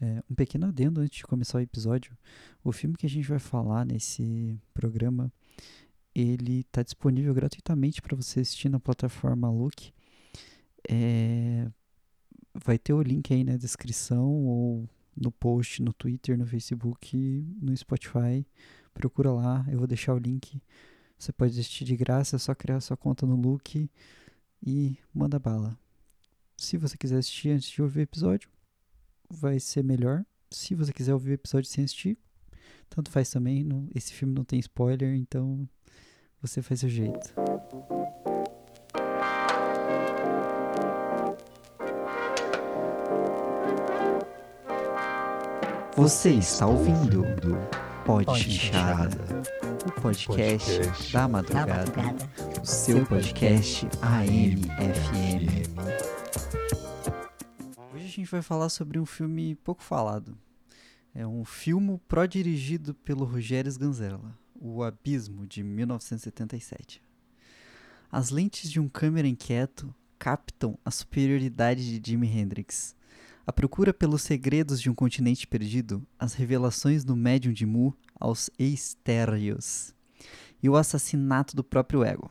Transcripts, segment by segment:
É, um pequeno adendo antes de começar o episódio. O filme que a gente vai falar nesse programa, ele está disponível gratuitamente para você assistir na plataforma Look. É, vai ter o link aí na descrição ou no post no Twitter, no Facebook, no Spotify. Procura lá, eu vou deixar o link. Você pode assistir de graça, é só criar sua conta no Look e manda bala. Se você quiser assistir antes de ouvir o episódio, vai ser melhor. Se você quiser ouvir o episódio sem assistir, tanto faz também. Não, esse filme não tem spoiler, então você faz seu jeito. Você está ouvindo Pode Chanchada, o podcast da madrugada, o seu podcast AM/FM. Gente vai falar sobre um filme pouco falado. É um filme pró-dirigido pelo Rogério Sganzerla, O Abismo, de 1977. As lentes de um câmera inquieto captam a superioridade de Jimi Hendrix a procura pelos segredos de um continente perdido, as revelações do médium de Mu aos Eistérios e o assassinato do próprio ego.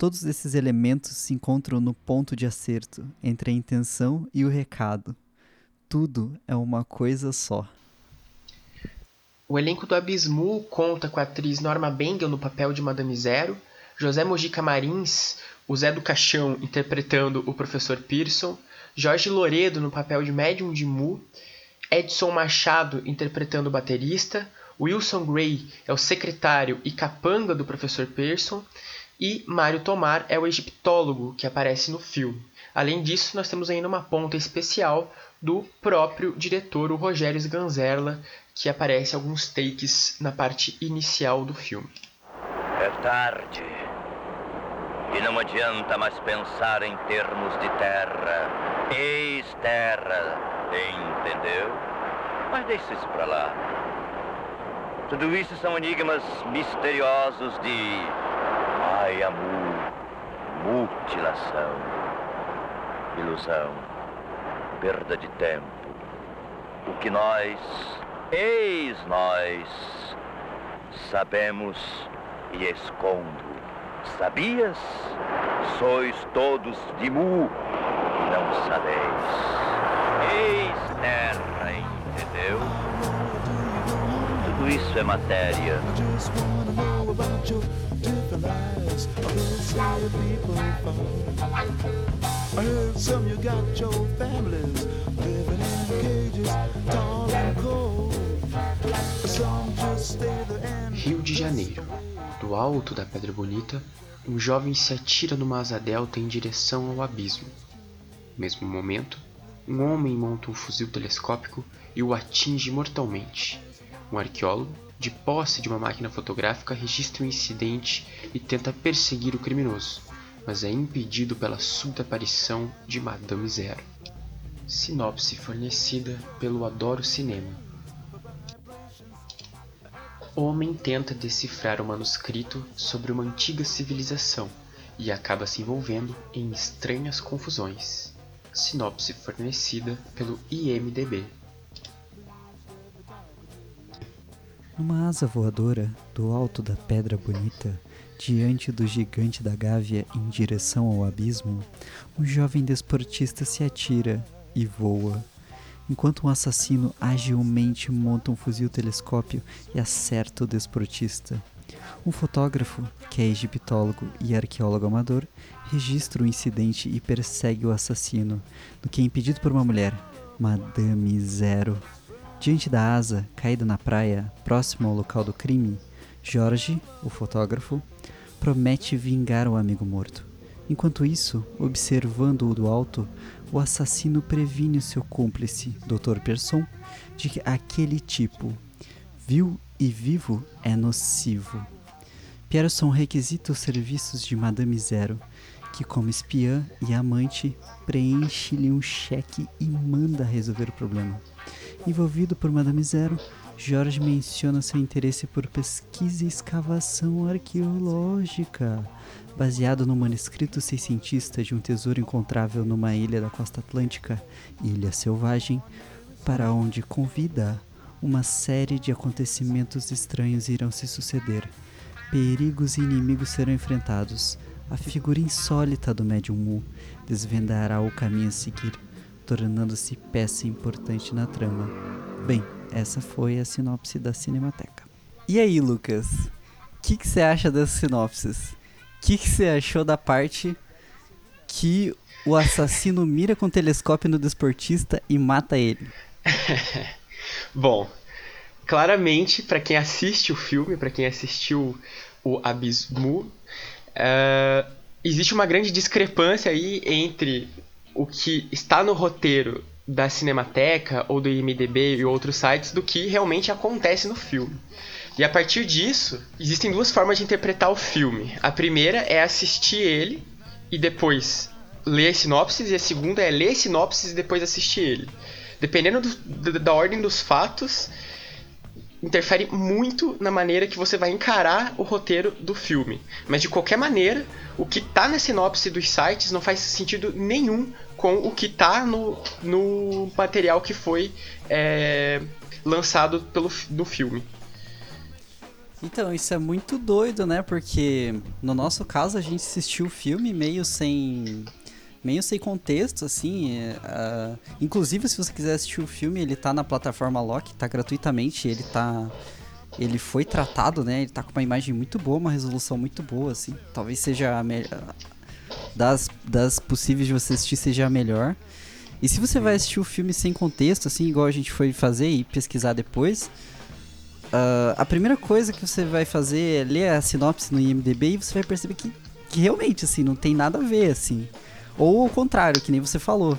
Todos esses elementos se encontram no ponto de acerto entre a intenção e o recado. Tudo é uma coisa só. O elenco do Abismu conta com a atriz Norma Bengel no papel de Madame Zero, José Mojica Marins, o Zé do Caixão interpretando o professor Pearson, Jorge Loredo no papel de médium de Mu, Edson Machado interpretando o baterista, Wilson Gray é o secretário e capanga do professor Pearson e Mário Tomar é o egiptólogo que aparece no filme. Além disso, nós temos ainda uma ponta especial do próprio diretor, o Rogério Sganzerla, que aparece alguns takes na parte inicial do filme. É tarde. E não adianta mais pensar em termos de terra ex-terra, entendeu? Mas deixe isso pra lá. Tudo isso são enigmas misteriosos de Mayamu, mutilação, ilusão, perda de tempo. O que nós, ex-nós, sabemos e escondo. Sabias? Sois todos de Mu não sabeis. Eis terra, entendeu? Tudo isso é matéria. Rio de Janeiro. Do alto da Pedra Bonita, um jovem se atira numa asa delta em direção ao abismo mesmo momento, um homem monta um fuzil telescópico e o atinge mortalmente. Um arqueólogo, de posse de uma máquina fotográfica, registra o incidente e tenta perseguir o criminoso, mas é impedido pela súbita aparição de Madame Zero. Sinopse fornecida pelo Adoro Cinema. Homem tenta decifrar o manuscrito sobre uma antiga civilização e acaba se envolvendo em estranhas confusões. Sinopse fornecida pelo IMDb. Numa asa voadora, do alto da Pedra Bonita, diante do gigante da Gávea em direção ao abismo, um jovem desportista se atira e voa, enquanto um assassino agilmente monta um fuzil telescópio e acerta o desportista. Um fotógrafo, que é egiptólogo e arqueólogo amador, registra o incidente e persegue o assassino, do que é impedido por uma mulher, Madame Zero. Diante da asa, caída na praia, próximo ao local do crime, Jorge, o fotógrafo, promete vingar o amigo morto. Enquanto isso, observando-o do alto, o assassino previne o seu cúmplice, Dr. Persson, de que aquele tipo, vil e vivo, é nocivo. Pierson requisita os serviços de Madame Zero, que, como espiã e amante, preenche-lhe um cheque e manda resolver o problema. Envolvido por Madame Zero, Jorge menciona seu interesse por pesquisa e escavação arqueológica, baseado no manuscrito seiscentista de um tesouro encontrável numa ilha da costa atlântica, Ilha Selvagem. para onde convida, uma série de acontecimentos estranhos irão se suceder. Perigos e inimigos serão enfrentados. A figura insólita do Médium Mu desvendará o caminho a seguir, tornando-se peça importante na trama. Bem, essa foi a sinopse da Cinemateca. E aí, Lucas? O que você acha das sinopses? O que você achou da parte que o assassino mira com o telescópio no desportista e mata ele? Bom, claramente, para quem assiste o filme, para quem assistiu o Abismo, uh, existe uma grande discrepância aí entre o que está no roteiro da Cinemateca ou do IMDB e outros sites do que realmente acontece no filme. E a partir disso, existem duas formas de interpretar o filme. A primeira é assistir ele e depois ler sinopses, e a segunda é ler sinopses e depois assistir ele. Dependendo do, da ordem dos fatos, interfere muito na maneira que você vai encarar o roteiro do filme. Mas de qualquer maneira, o que está na sinopse dos sites não faz sentido nenhum com o que está no, no material que foi é, lançado pelo, no filme. Então, isso é muito doido, né? Porque no nosso caso a gente assistiu o filme meio sem meio sem contexto, assim. Uh, inclusive, se você quiser assistir o filme, ele tá na plataforma Loki, tá gratuitamente, ele tá. Ele foi tratado, né? Ele tá com uma imagem muito boa, uma resolução muito boa, assim. Talvez seja a melhor. Das, das possíveis de você assistir, seja a melhor. E se você vai assistir o filme sem contexto, assim, igual a gente foi fazer e pesquisar depois, uh, a primeira coisa que você vai fazer é ler a sinopse no IMDB e você vai perceber que, que realmente, assim, não tem nada a ver, assim. Ou o contrário, que nem você falou.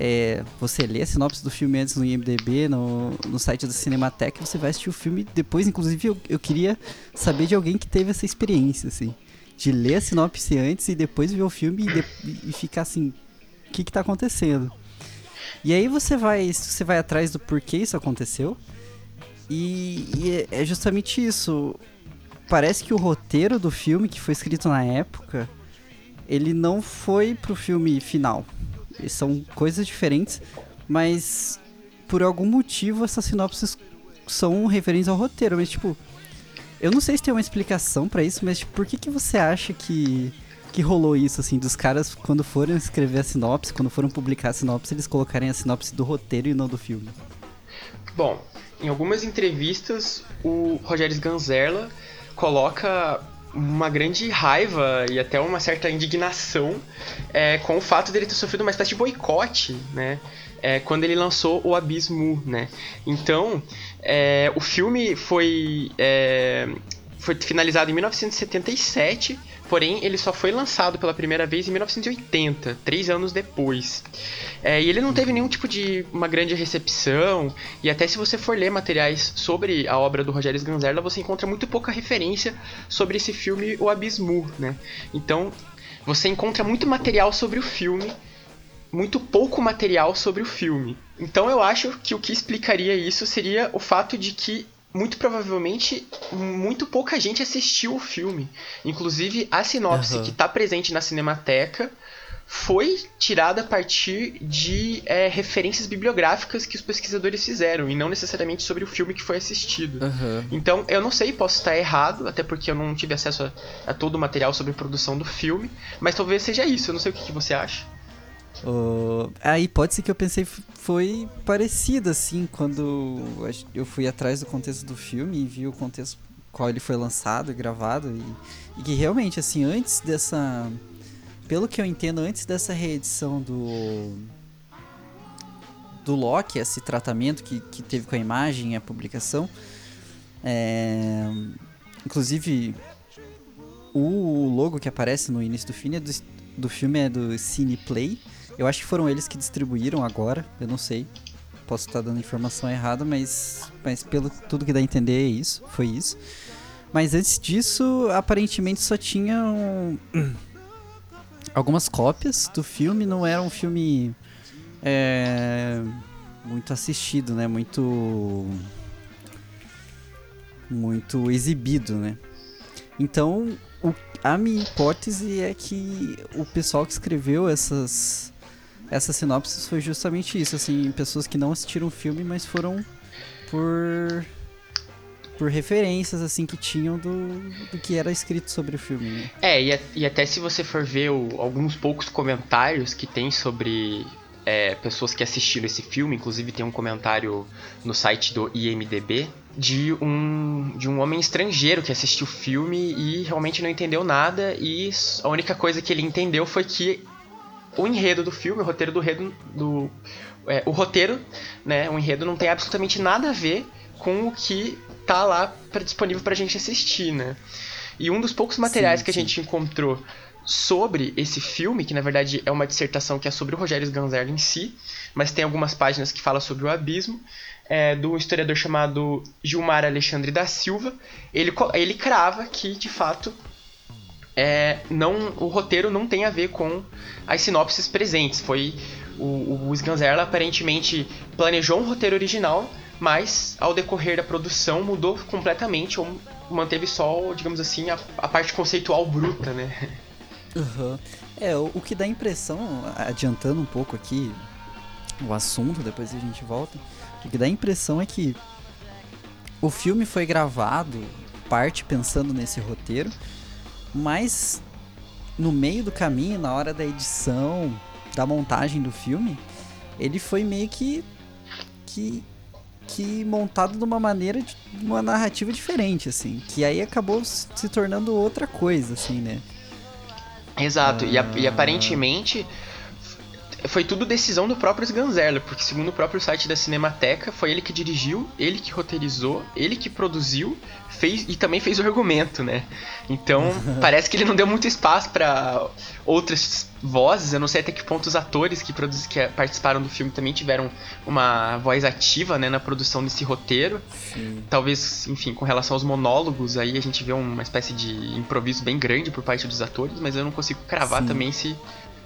É, você lê a sinopse do filme antes no IMDB, no, no site da Cinemateca, você vai assistir o filme depois. Inclusive, eu, eu queria saber de alguém que teve essa experiência, assim. De ler a sinopse antes e depois ver o filme e, de, e ficar assim, o que que tá acontecendo? E aí você vai, você vai atrás do porquê isso aconteceu. E, e é justamente isso. Parece que o roteiro do filme, que foi escrito na época, ele não foi pro filme final. São coisas diferentes, mas por algum motivo essas sinopses são referentes ao roteiro. Mas, tipo, eu não sei se tem uma explicação para isso, mas tipo, por que, que você acha que, que rolou isso, assim, dos caras, quando foram escrever a sinopse, quando foram publicar a sinopse, eles colocarem a sinopse do roteiro e não do filme? Bom, em algumas entrevistas, o Rogério Ganzerla coloca uma grande raiva e até uma certa indignação é, com o fato dele ter sofrido uma espécie de boicote, né? É, quando ele lançou o Abismo, né? Então, é, o filme foi, é, foi finalizado em 1977 Porém, ele só foi lançado pela primeira vez em 1980, três anos depois. É, e ele não teve nenhum tipo de uma grande recepção. E até se você for ler materiais sobre a obra do Rogério Sganzerla, você encontra muito pouca referência sobre esse filme O Abismo, né? Então, você encontra muito material sobre o filme, muito pouco material sobre o filme. Então, eu acho que o que explicaria isso seria o fato de que muito provavelmente muito pouca gente assistiu o filme. Inclusive, a sinopse uhum. que está presente na Cinemateca foi tirada a partir de é, referências bibliográficas que os pesquisadores fizeram, e não necessariamente sobre o filme que foi assistido. Uhum. Então, eu não sei, posso estar errado, até porque eu não tive acesso a, a todo o material sobre a produção do filme, mas talvez seja isso, eu não sei o que, que você acha. Uh, a hipótese que eu pensei foi parecida, assim, quando eu fui atrás do contexto do filme e vi o contexto qual ele foi lançado e gravado. E, e que realmente, assim, antes dessa. Pelo que eu entendo, antes dessa reedição do. Do Loki, esse tratamento que, que teve com a imagem e a publicação. É, inclusive, o logo que aparece no início do filme é do, do filme é do Cineplay. Eu acho que foram eles que distribuíram agora, eu não sei. Posso estar dando informação errada, mas, mas pelo tudo que dá a entender é isso, foi isso. Mas antes disso, aparentemente só tinham algumas cópias do filme, não era um filme é, muito assistido, né? Muito muito exibido, né? Então, o, a minha hipótese é que o pessoal que escreveu essas essa sinopse foi justamente isso, assim, pessoas que não assistiram o filme, mas foram por por referências assim que tinham do, do que era escrito sobre o filme. Né? É, e, e, até se você for ver o, alguns poucos comentários que tem sobre é, pessoas que assistiram esse filme, inclusive tem um comentário no site do IMDB de um, de um homem estrangeiro que assistiu o filme e realmente não entendeu nada e a única coisa que ele entendeu foi que o enredo do filme, o roteiro do, enredo, do é, o roteiro, né, o enredo não tem absolutamente nada a ver com o que tá lá pra, disponível pra gente assistir, né? E um dos poucos materiais sim, que a gente encontrou sobre esse filme, que na verdade é uma dissertação que é sobre o Rogério Sganzerla em si, mas tem algumas páginas que falam sobre o abismo, é, do historiador chamado Gilmar Alexandre da Silva. Ele, ele crava que, de fato, é, não, o roteiro não tem a ver com as sinopses presentes. Foi o, o Sganzerla aparentemente planejou um roteiro original, mas ao decorrer da produção mudou completamente ou manteve só, digamos assim, a, a parte conceitual bruta, né? Uhum. É, o, o, que dá impressão, adiantando um pouco aqui o assunto, depois a gente volta, o que dá impressão é que o filme foi gravado, parte pensando nesse roteiro, mas no meio do caminho, na hora da edição, da montagem do filme, ele foi meio que que que montado de uma maneira de uma narrativa diferente assim, que aí acabou se tornando outra coisa assim, né? Exato, ah. e, e, aparentemente foi tudo decisão do próprio Sganzerla, porque segundo o próprio site da Cinemateca, foi ele que dirigiu, ele que roteirizou, ele que produziu, fez e também fez o argumento, né? Então, parece que ele não deu muito espaço para outras vozes, eu não sei até que ponto os atores que, produz, que participaram do filme também tiveram uma voz ativa, né, na produção desse roteiro. Sim. Talvez, enfim, com relação aos monólogos, aí a gente vê uma espécie de improviso bem grande por parte dos atores, mas eu não consigo cravar Sim. também se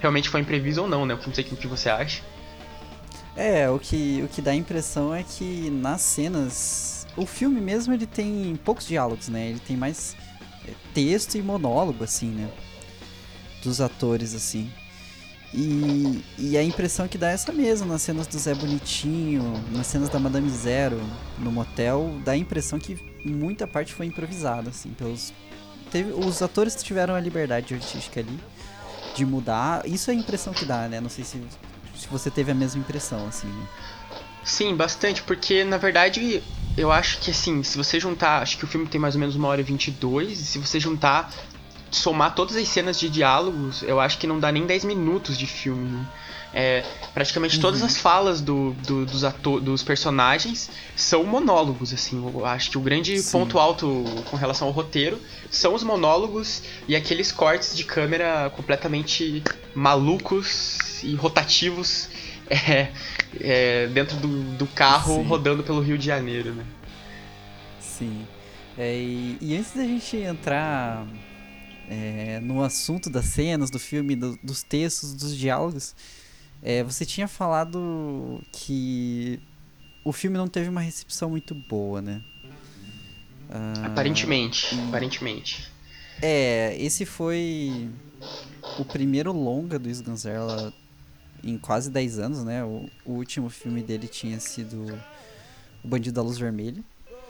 realmente foi imprevisto ou não, né? Não sei o que você acha. É, o que, o que dá a impressão é que nas cenas. O filme mesmo ele tem poucos diálogos, né? Ele tem mais é, texto e monólogo, assim, né? Dos atores, assim. E, e a impressão que dá é essa mesmo, nas cenas do Zé Bonitinho, nas cenas da Madame Zero, no motel, dá a impressão que muita parte foi improvisada, assim, pelos. Teve, os atores tiveram a liberdade artística ali de mudar. Isso é a impressão que dá, né? Não sei se, se você teve a mesma impressão, assim. Sim, bastante, porque na verdade eu acho que assim, se você juntar, acho que o filme tem mais ou menos uma hora e 22, e se você juntar, somar todas as cenas de diálogos, eu acho que não dá nem 10 minutos de filme, né? É, praticamente uhum. todas as falas do, do, dos, ator, dos personagens são monólogos, assim. Eu acho que o grande Sim. ponto alto com relação ao roteiro são os monólogos e aqueles cortes de câmera completamente malucos e rotativos é, é, dentro do, do carro Sim. rodando pelo Rio de Janeiro, né? Sim. É, e, e, antes da gente entrar é, no assunto das cenas do filme, do, dos textos, dos diálogos, é, você tinha falado que o filme não teve uma recepção muito boa, né? Ah, aparentemente, e... aparentemente. É, esse foi o primeiro longa do Sganzerla em quase 10 anos, né? O, o, último filme dele tinha sido O Bandido da Luz Vermelha.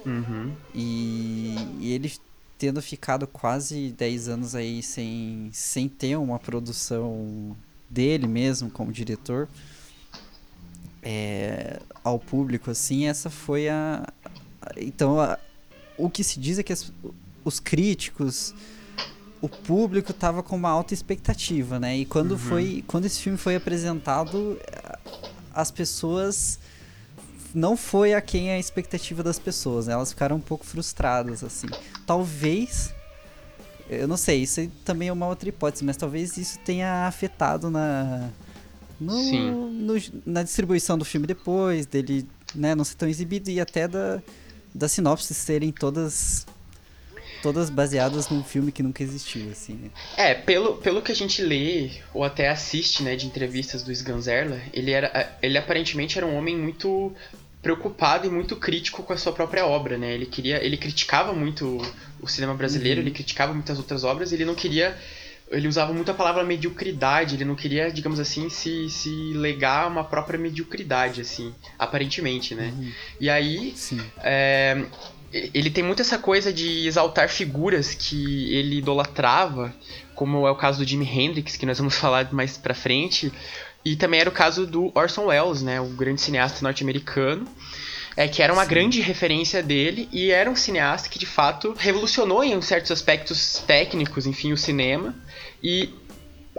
Uhum. E, e, ele tendo ficado quase 10 anos aí sem, sem ter uma produção dele mesmo como diretor é, ao público assim essa foi a, então a, o que se diz é que as, os críticos o público estava com uma alta expectativa né e quando uhum. foi quando esse filme foi apresentado as pessoas não foi a quem a expectativa das pessoas né? elas ficaram um pouco frustradas assim talvez eu não sei, isso também é uma outra hipótese, mas talvez isso tenha afetado na. No, no, na distribuição do filme depois, dele né, não ser tão exibido e até da, das sinopses serem todas todas baseadas num filme que nunca existiu, assim, né? É, pelo, pelo que a gente lê ou até assiste, né, de entrevistas do Sganzerla, ele era ele aparentemente era um homem muito preocupado e muito crítico com a sua própria obra, né? Ele queria, ele criticava muito o cinema brasileiro, uhum. ele criticava muitas outras obras, ele não queria ele usava muito a palavra mediocridade, ele não queria, digamos assim, se, se legar uma própria mediocridade, assim, aparentemente, né? Uhum. E aí, é, ele tem muito essa coisa de exaltar figuras que ele idolatrava, como é o caso do Jimi Hendrix, que nós vamos falar mais pra frente, e também era o caso do Orson Welles, né, o grande cineasta norte-americano, é que era uma Sim. grande referência dele e era um cineasta que de fato revolucionou em certos aspectos técnicos, enfim, o cinema. E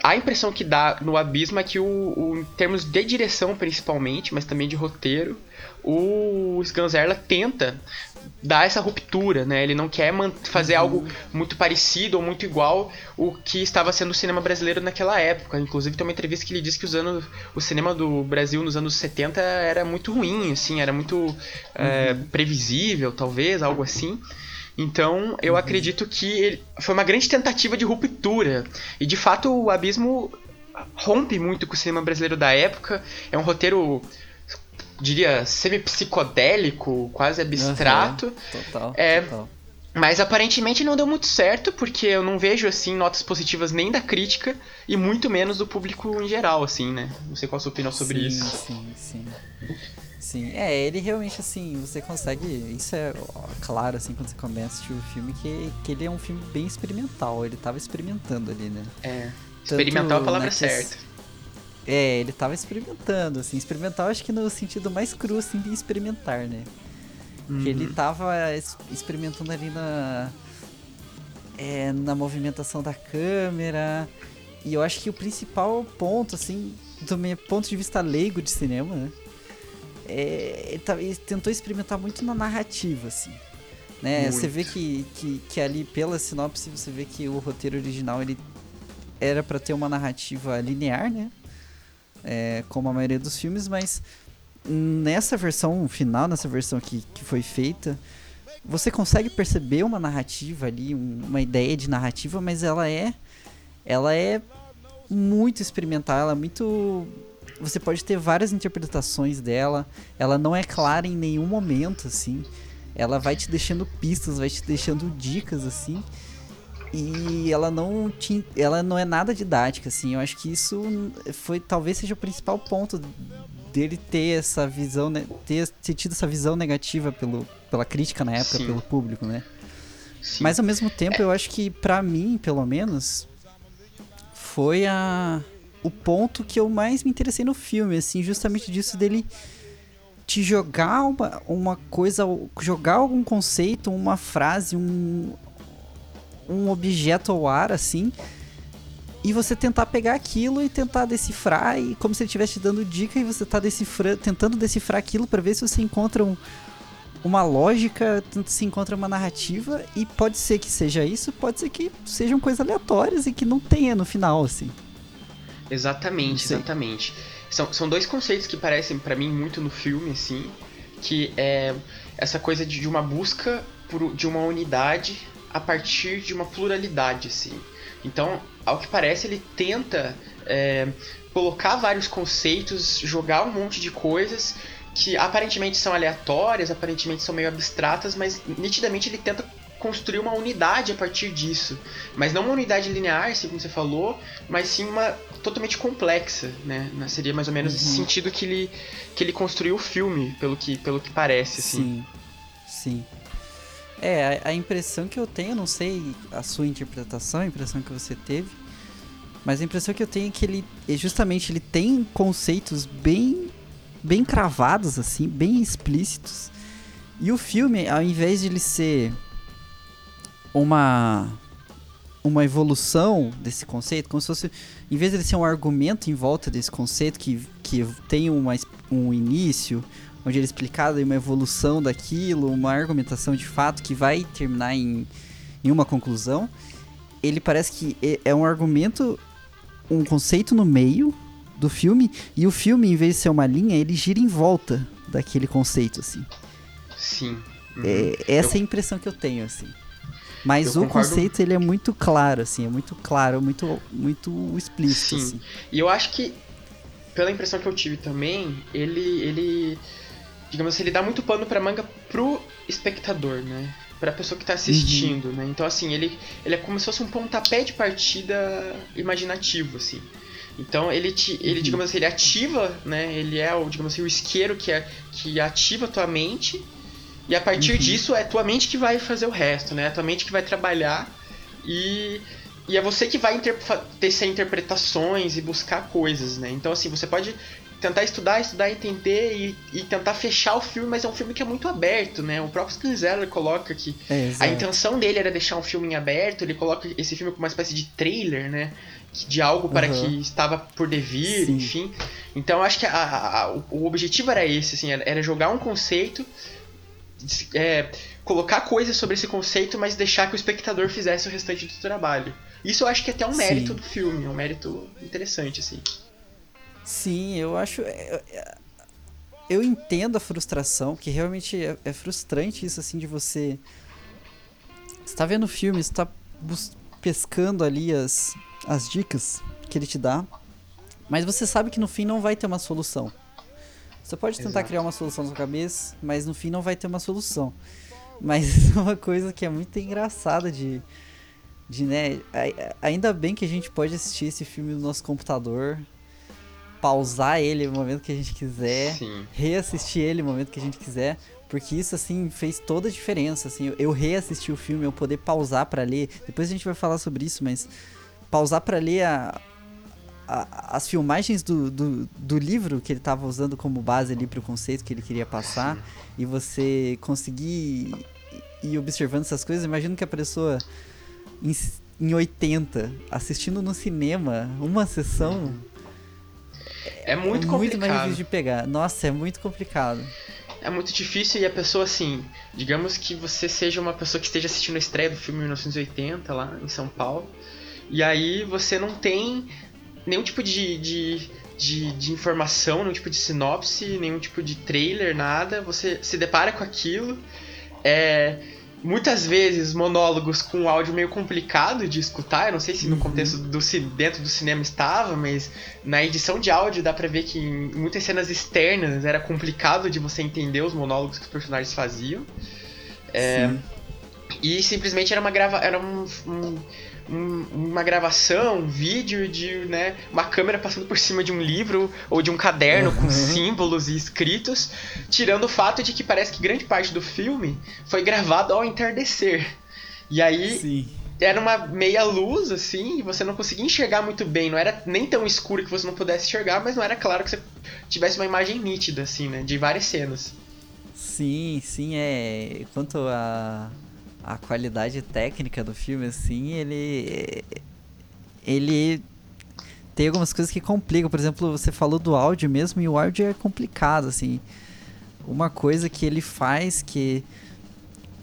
a impressão que dá no Abismo é que, o, o, em termos de direção principalmente, mas também de roteiro, o Sganzerla tenta dar essa ruptura, né? Ele não quer fazer algo muito parecido ou muito igual o que estava sendo o cinema brasileiro naquela época. Inclusive tem uma entrevista que ele disse que os anos, o cinema do Brasil nos anos 70 era muito ruim, assim, era muito uhum. é, previsível, talvez, algo assim. Então, eu uhum. acredito que ele, foi uma grande tentativa de ruptura. E de fato, o Abismo rompe muito com o cinema brasileiro da época. É um roteiro diria semi-psicodélico, quase abstrato. Uhum. Total, é, total. Mas aparentemente não deu muito certo, porque eu não vejo assim notas positivas nem da crítica e muito menos do público em geral, assim, né? Não sei qual a sua opinião sobre sim, isso. Sim, sim. Sim, é, ele realmente, assim, você consegue. Isso é claro, assim, quando você começa a assistir o filme, que, que ele é um filme bem experimental. Ele tava experimentando ali, né? É. Experimental é a palavra certa. É, ele tava experimentando, assim. Experimental, acho que no sentido mais cru, assim, de experimentar, né? Uhum. Que ele tava experimentando ali na. É, na movimentação da câmera. E eu acho que o principal ponto, assim, do meu ponto de vista leigo de cinema, né? É, ele, tá, ele tentou experimentar muito na narrativa, assim. Né? Você vê que, que, que ali, pela sinopse, você vê que o roteiro original ele era para ter uma narrativa linear, né? É, como a maioria dos filmes, mas nessa versão final, nessa versão que, que foi feita, você consegue perceber uma narrativa ali, um, uma ideia de narrativa, mas ela é ela é muito experimental, ela é muito você pode ter várias interpretações dela. Ela não é clara em nenhum momento, assim. Ela vai te deixando pistas, vai te deixando dicas, assim. E ela não te, ela não é nada didática, assim. Eu acho que isso foi talvez seja o principal ponto dele ter essa visão, né, ter, ter tido essa visão negativa pelo, pela crítica na época, Sim. pelo público, né? Sim. Mas ao mesmo tempo, eu acho que para mim, pelo menos, foi a o ponto que eu mais me interessei no filme, assim, justamente disso dele te jogar uma, uma coisa, jogar algum conceito, uma frase, um, um objeto ao ar, assim, e você tentar pegar aquilo e tentar decifrar, e como se ele estivesse te dando dica e você tá decifrando, tentando decifrar aquilo para ver se você encontra um, uma lógica, se encontra uma narrativa, e pode ser que seja isso, pode ser que sejam coisas aleatórias e que não tenha no final, assim. Exatamente, exatamente. São, são dois conceitos que parecem para mim muito no filme, assim, que é essa coisa de, de uma busca por, de uma unidade a partir de uma pluralidade, assim. Então, ao que parece, ele tenta é, colocar vários conceitos, jogar um monte de coisas que aparentemente são aleatórias, aparentemente são meio abstratas, mas nitidamente ele tenta construir uma unidade a partir disso. Mas não uma unidade linear, assim como você falou, mas sim uma totalmente complexa, né? Seria mais ou menos uhum. esse sentido que ele, que ele construiu o filme, pelo que, pelo que parece, assim. Sim, sim. É, a, a impressão que eu tenho, não sei a sua interpretação, a impressão que você teve, mas a impressão que eu tenho é que ele, é justamente, ele tem conceitos bem, bem cravados, assim, bem explícitos. E o filme, ao invés de ele ser uma uma evolução desse conceito, como se fosse, em vez de ele ser um argumento em volta desse conceito que, que tem uma, um início, onde ele é explicado uma evolução daquilo, uma argumentação de fato que vai terminar em, em uma conclusão, ele parece que é, é um argumento, um conceito no meio do filme, e o filme, em vez de ser uma linha, ele gira em volta daquele conceito, assim. Sim. Uhum. É, essa eu... é a impressão que eu tenho, assim. Mas eu o concordo... conceito ele é muito claro, assim, é muito claro, muito, muito explícito. Sim. Assim. E eu acho que, pela impressão que eu tive também, ele, ele digamos assim, ele dá muito pano pra manga pro espectador, né? Pra pessoa que tá assistindo, uhum. né? Então, assim, ele, ele é como se fosse um pontapé de partida imaginativo, assim. Então ele te, ele uhum. digamos assim, ele ativa, né? Ele é o, digamos assim, o isqueiro que é que ativa a tua mente e a partir uhum. disso é tua mente que vai fazer o resto, né? É tua mente que vai trabalhar e e é você que vai tecer interpretações e buscar coisas, né? Então assim, você pode tentar estudar, estudar, entender e, e tentar fechar o filme, mas é um filme que é muito aberto, né? O próprio Skinzeller coloca que é, a intenção dele era deixar um filme em aberto, ele coloca esse filme como uma espécie de trailer, né? de algo para uhum. que estava por devir, Sim. enfim. Então eu acho que a, a, a, o objetivo era esse, assim, era, jogar um conceito, é, colocar coisas sobre esse conceito, mas deixar que o espectador fizesse o restante do trabalho. Isso eu acho que é até um mérito Sim. do filme, é um mérito interessante, assim. Sim, eu acho. É, é, eu entendo a frustração, que realmente é, é frustrante isso, assim, de você. Você tá vendo o filme, você tá pescando ali as, as dicas que ele te dá, mas você sabe que no fim não vai ter uma solução. Você pode tentar Exato. criar uma solução na sua cabeça, mas no fim não vai ter uma solução. Mas uma coisa que é muito engraçada de, de né, ainda bem que a gente pode assistir esse filme no nosso computador, pausar ele no momento que a gente quiser, Sim. reassistir ele no momento que a gente quiser, porque isso assim fez toda a diferença, assim, eu reassisti o filme, eu poder pausar para ler. Depois a gente vai falar sobre isso, mas pausar para ler a, a, as filmagens do, do, do, livro que ele estava usando como base ali para o conceito que ele queria passar e você conseguir ir observando essas coisas. Imagino que a pessoa em, em 80 assistindo no cinema uma sessão é muito é complicado. muito mais difícil de pegar. Nossa, é muito complicado. É muito difícil e a pessoa assim, digamos que você seja uma pessoa que esteja assistindo a estreia do filme 1980 lá em São Paulo e aí você não tem nenhum tipo de, de, de, de, informação, nenhum tipo de sinopse, nenhum tipo de trailer, nada. Você se depara com aquilo. É, muitas vezes monólogos com áudio meio complicado de escutar. Eu não sei se no uhum. contexto do dentro do cinema estava, mas na edição de áudio dá pra ver que em muitas cenas externas era complicado de você entender os monólogos que os personagens faziam. É, e simplesmente era uma grava era um, um um, uma gravação, um vídeo de né, uma câmera passando por cima de um livro ou de um caderno uhum. com símbolos e escritos, tirando o fato de que parece que grande parte do filme foi gravado ao entardecer. E aí Sim. era uma meia luz, assim, e você não conseguia enxergar muito bem. Não era nem tão escuro que você não pudesse enxergar, mas não era claro que você tivesse uma imagem nítida, assim, né? De várias cenas. Sim, sim, é. Quanto a a qualidade técnica do filme, assim, ele. Ele tem algumas coisas que complicam. Por exemplo, você falou do áudio mesmo, e o áudio é complicado, assim. Uma coisa que ele faz que.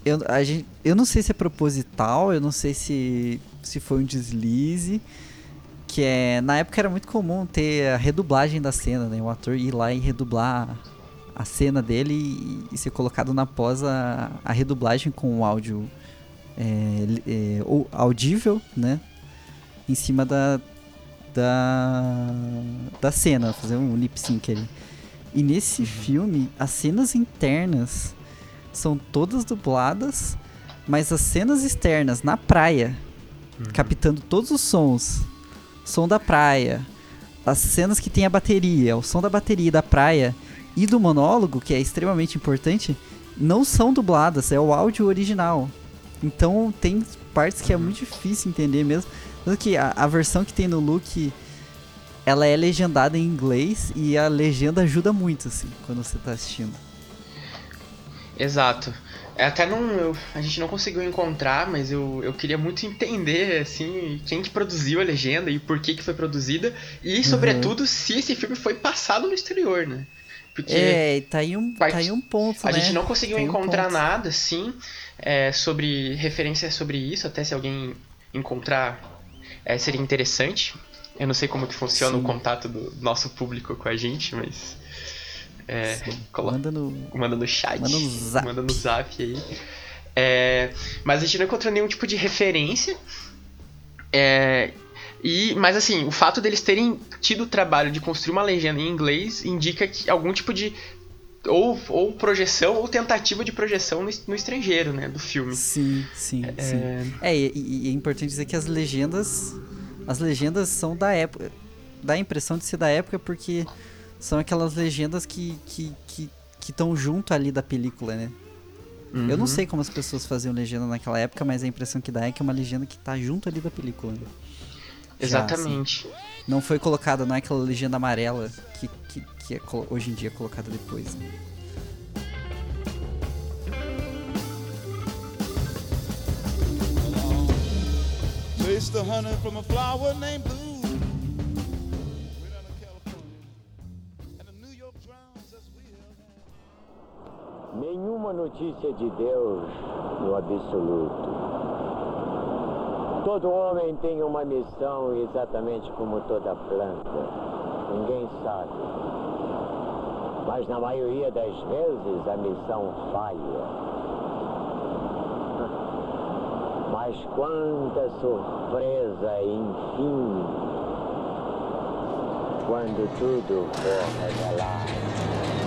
Eu, a gente, eu não sei se é proposital, eu não sei se, se foi um deslize. Que é. Na época era muito comum ter a redublagem da cena, né? O ator ir lá e redublar a cena dele e, e ser colocado na pós a, a redublagem com o áudio é, é, audível, né? Em cima da, da, da cena, fazer um lip sync ali. E nesse uhum. filme, as cenas internas são todas dubladas, mas as cenas externas na praia, uhum. captando todos os sons, som da praia, as cenas que tem a bateria, o som da bateria da praia e do monólogo, que é extremamente importante, não são dubladas, é o áudio original. Então tem partes que é muito difícil entender mesmo. Tanto que a, a versão que tem no look, ela é legendada em inglês e a legenda ajuda muito, assim, quando você tá assistindo. Exato. É, até não. Eu, a gente não conseguiu encontrar, mas eu, eu queria muito entender, assim, quem que produziu a legenda e por que que foi produzida. E, uhum. sobretudo, se esse filme foi passado no exterior, né? Porque é, tá aí um, part... tá aí um ponto, A né? gente não conseguiu tá encontrar um nada, assim, é, sobre referência sobre isso, até se alguém encontrar é, seria interessante. Eu não sei como que funciona Sim. o contato do nosso público com a gente, mas... É, colo... manda, no... manda no chat, manda no zap, manda no zap aí. É, mas a gente não encontrou nenhum tipo de referência. É, e, mas assim, o fato deles terem tido o trabalho de construir uma legenda em inglês indica que algum tipo de ou, ou projeção ou tentativa de projeção no, no estrangeiro, né, do filme. Sim, sim, é... sim. É, e, e, é importante dizer que as legendas as legendas são da época, dá a impressão de ser da época porque são aquelas legendas que que que estão junto ali da película, né? Uhum. Eu não uhum. sei como as pessoas faziam legenda naquela época, mas a impressão que dá é que é uma legenda que tá junto ali da película. Né? Exatamente. Já, assim, não foi colocada, não é aquela legenda amarela que, que, que é hoje em dia colocada depois. Né? Taste the honey from a flower named Blue. Nenhuma notícia de Deus no absoluto. Todo homem tem uma missão exatamente como toda planta. Ninguém sabe. Mas na maioria das vezes a missão falha. Mas quanta surpresa, enfim, quando tudo for revelado.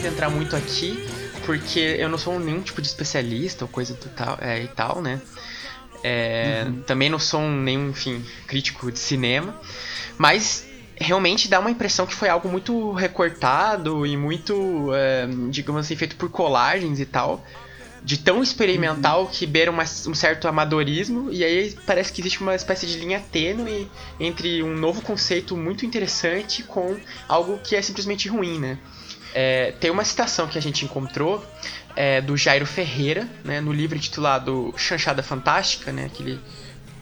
Adentrar muito aqui, porque eu não sou nenhum tipo de especialista ou coisa do tal, é, e tal, né? É, uhum. Também não sou nenhum, enfim, crítico de cinema, mas realmente dá uma impressão que foi algo muito recortado e muito, é, digamos assim, feito por colagens e tal. De tão experimental uhum. que beira uma, um certo amadorismo, e aí parece que existe uma espécie de linha tênue entre um novo conceito muito interessante com algo que é simplesmente ruim, né? É, tem uma citação que a gente encontrou é, do Jairo Ferreira, né, no livro intitulado Chanchada Fantástica, né, que ele,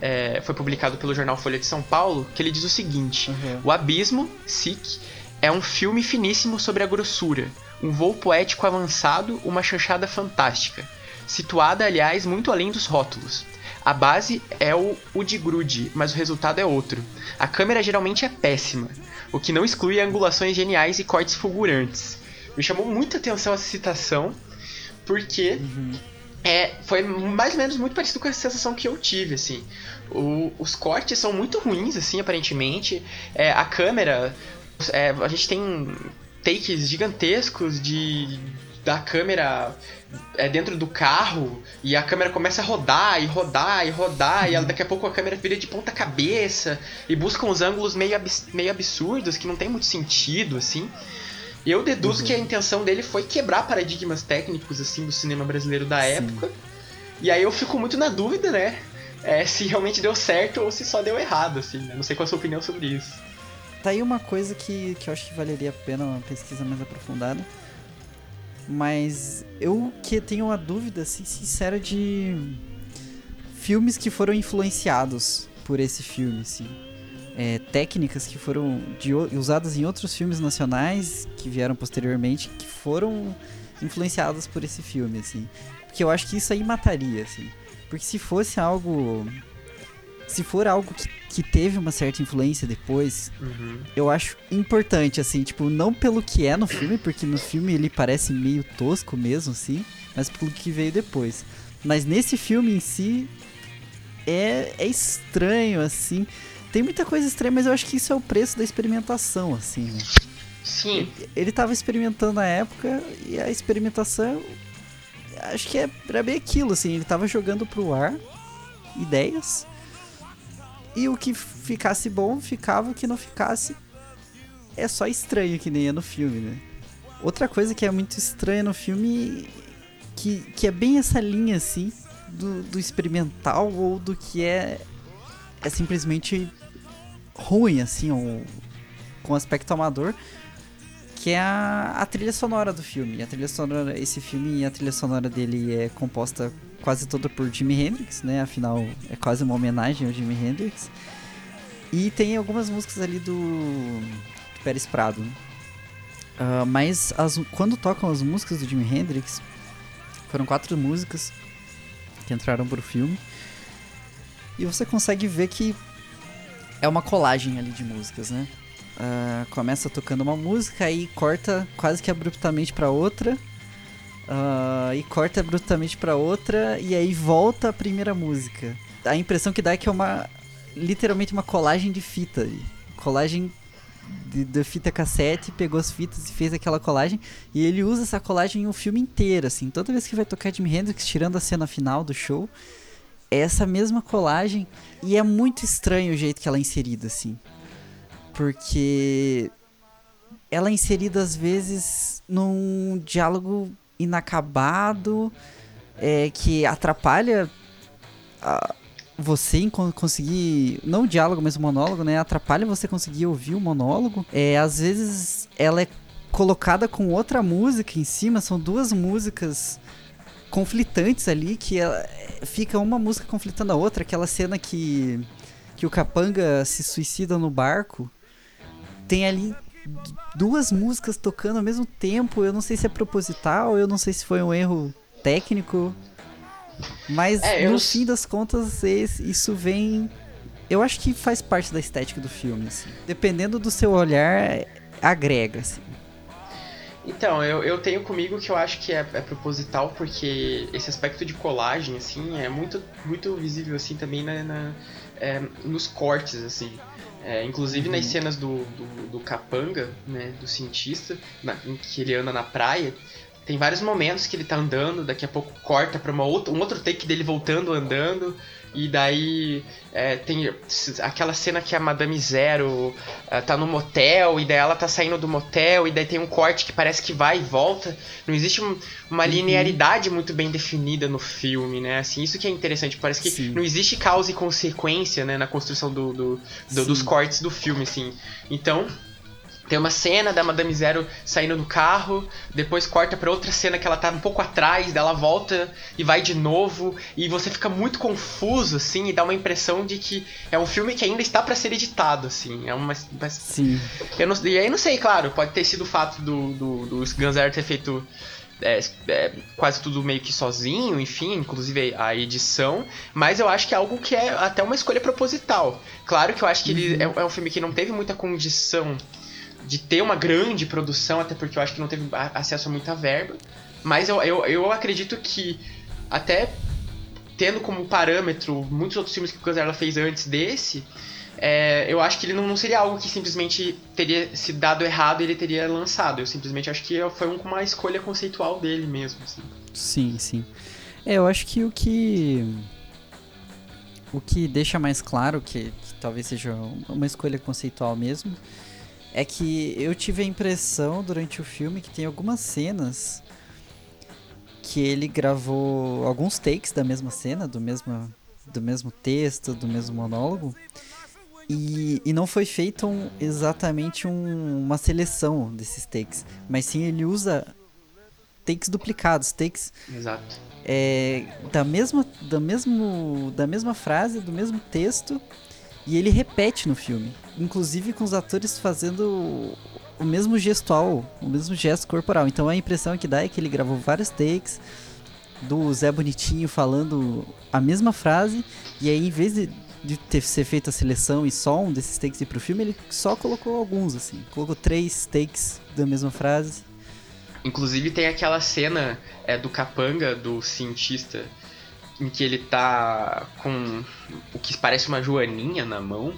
é, foi publicado pelo jornal Folha de São Paulo, que ele diz o seguinte: uhum. O Abismo, Sick, é um filme finíssimo sobre a grossura, um voo poético avançado, uma chanchada fantástica, situada, aliás, muito além dos rótulos. A base é o, o de grude, mas o resultado é outro. A câmera geralmente é péssima, o que não exclui angulações geniais e cortes fulgurantes. Me chamou muita atenção essa citação, porque uhum. é, foi mais ou menos muito parecido com a sensação que eu tive, assim. O, os cortes são muito ruins, assim, aparentemente. É, a câmera, é, a gente tem takes gigantescos de da câmera é, dentro do carro e a câmera começa a rodar e rodar e rodar e daqui a pouco a câmera vira de ponta cabeça e busca uns ângulos meio, abs meio absurdos que não tem muito sentido assim eu deduzo uhum. que a intenção dele foi quebrar paradigmas técnicos assim do cinema brasileiro da Sim. época. E aí eu fico muito na dúvida, né? É, se realmente deu certo ou se só deu errado, assim. Né? Não sei qual a sua opinião sobre isso. Tá aí uma coisa que, que eu acho que valeria a pena uma pesquisa mais aprofundada. Mas eu que tenho uma dúvida assim, sincera de filmes que foram influenciados por esse filme, assim é, técnicas que foram de, usadas em outros filmes nacionais que vieram posteriormente, que foram influenciadas por esse filme, assim. Porque eu acho que isso aí mataria, assim. Porque se fosse algo. Se for algo que, que teve uma certa influência depois, uhum. eu acho importante, assim, tipo, não pelo que é no filme, porque no filme ele parece meio tosco mesmo, assim, mas pelo que veio depois. Mas nesse filme em si, é, é estranho, assim. Tem muita coisa estranha, mas eu acho que isso é o preço da experimentação, assim, né? Sim. Ele, ele tava experimentando na época e a experimentação. Acho que é, era bem aquilo, assim. Ele tava jogando pro ar ideias. E o que ficasse bom, ficava. O que não ficasse, é só estranho, que nem é no filme, né? Outra coisa que é muito estranha no filme, que, que é bem essa linha, assim, do, do experimental ou do que é, é simplesmente ruim, assim, com aspecto amador, que é a, a trilha sonora do filme. A trilha sonora, esse filme, a trilha sonora dele é composta quase toda por Jimi Hendrix, né? Afinal, é quase uma homenagem ao Jimi Hendrix. E tem algumas músicas ali do, do Pérez Prado. Uh, mas as, quando tocam as músicas do Jimi Hendrix, foram quatro músicas que entraram pro filme. E você consegue ver que é uma colagem ali de músicas, né? Uh, começa tocando uma música, aí corta quase que abruptamente para outra. Uh, e corta abruptamente para outra e aí volta a primeira música. A impressão que dá é que é uma literalmente uma colagem de fita, colagem de, de, fita cassete, pegou as fitas e fez aquela colagem. E ele usa essa colagem em um filme inteiro, assim. Toda vez que vai tocar Jimi Hendrix, tirando a cena final do show, é essa mesma colagem. E é muito estranho o jeito que ela é inserida, assim. Porque ela é inserida às vezes num diálogo inacabado, é, que atrapalha a, você conseguir. Não o diálogo, mas o monólogo, né? Atrapalha você conseguir ouvir o monólogo. É, às vezes ela é colocada com outra música em cima, são duas músicas conflitantes ali, que ela, fica uma música conflitando a outra, aquela cena que, que o Capanga se suicida no barco. Tem ali duas músicas tocando ao mesmo tempo. Eu não sei se é proposital, eu não sei se foi um erro técnico. Mas é, no eu... fim das contas, isso vem. Eu acho que faz parte da estética do filme, assim. Dependendo do seu olhar, agrega, assim. Então, eu, eu tenho comigo que eu acho que é, é, proposital, porque esse aspecto de colagem, assim, é muito, muito visível, assim, também na, na é, nos cortes, assim. É, inclusive uhum. nas cenas do, do, do, Capanga, né, do cientista, na, em que ele anda na praia, tem vários momentos que ele tá andando, daqui a pouco corta pra uma outra, um outro take dele voltando, andando. E daí é, tem aquela cena que a Madame Zero uh, tá no motel, e daí ela tá saindo do motel, e daí tem um corte que parece que vai e volta. Não existe um, uma uhum. linearidade muito bem definida no filme, né? Assim, isso que é interessante. Parece que Sim. não existe causa e consequência né, na construção do, do, do dos cortes do filme, assim. Então, tem uma cena da Madame Zero saindo do carro, depois corta para outra cena que ela tá um pouco atrás, dela volta e vai de novo, e você fica muito confuso, assim, e dá uma impressão de que é um filme que ainda está para ser editado, assim. É uma. Sim. Eu não, e aí não sei, claro, pode ter sido o fato do, do, do ter feito. É, é, quase tudo meio que sozinho, enfim, inclusive a edição, mas eu acho que é algo que é até uma escolha proposital. Claro que eu acho que uhum. ele é, é um filme que não teve muita condição de ter uma grande produção, até porque eu acho que não teve acesso a muita verba. Mas eu, eu, eu acredito que, até tendo como parâmetro muitos outros filmes que o Gunzarla fez antes desse, é, eu acho que ele não, não, seria algo que simplesmente teria se dado errado ele teria lançado. Eu simplesmente acho que foi uma escolha conceitual dele mesmo. Assim. Sim, sim. É, eu acho que o que. O que deixa mais claro que, que talvez seja uma escolha conceitual mesmo é que eu tive a impressão durante o filme que tem algumas cenas que ele gravou alguns takes da mesma cena, do mesmo, do mesmo texto, do mesmo monólogo. E, e não foi feita um, exatamente um, uma seleção desses takes, mas sim ele usa takes duplicados, takes Exato. É, da mesma da mesmo da mesma frase, do mesmo texto, e ele repete no filme, inclusive com os atores fazendo o mesmo gestual, o mesmo gesto corporal. Então a impressão que dá é que ele gravou vários takes do Zé Bonitinho falando a mesma frase, e aí em vez de, de ter ser feita a seleção e só um desses takes ir pro filme, ele só colocou alguns, assim. Colocou três takes da mesma frase. Inclusive tem aquela cena é, do capanga, do cientista, em que ele tá com o que parece uma joaninha na mão,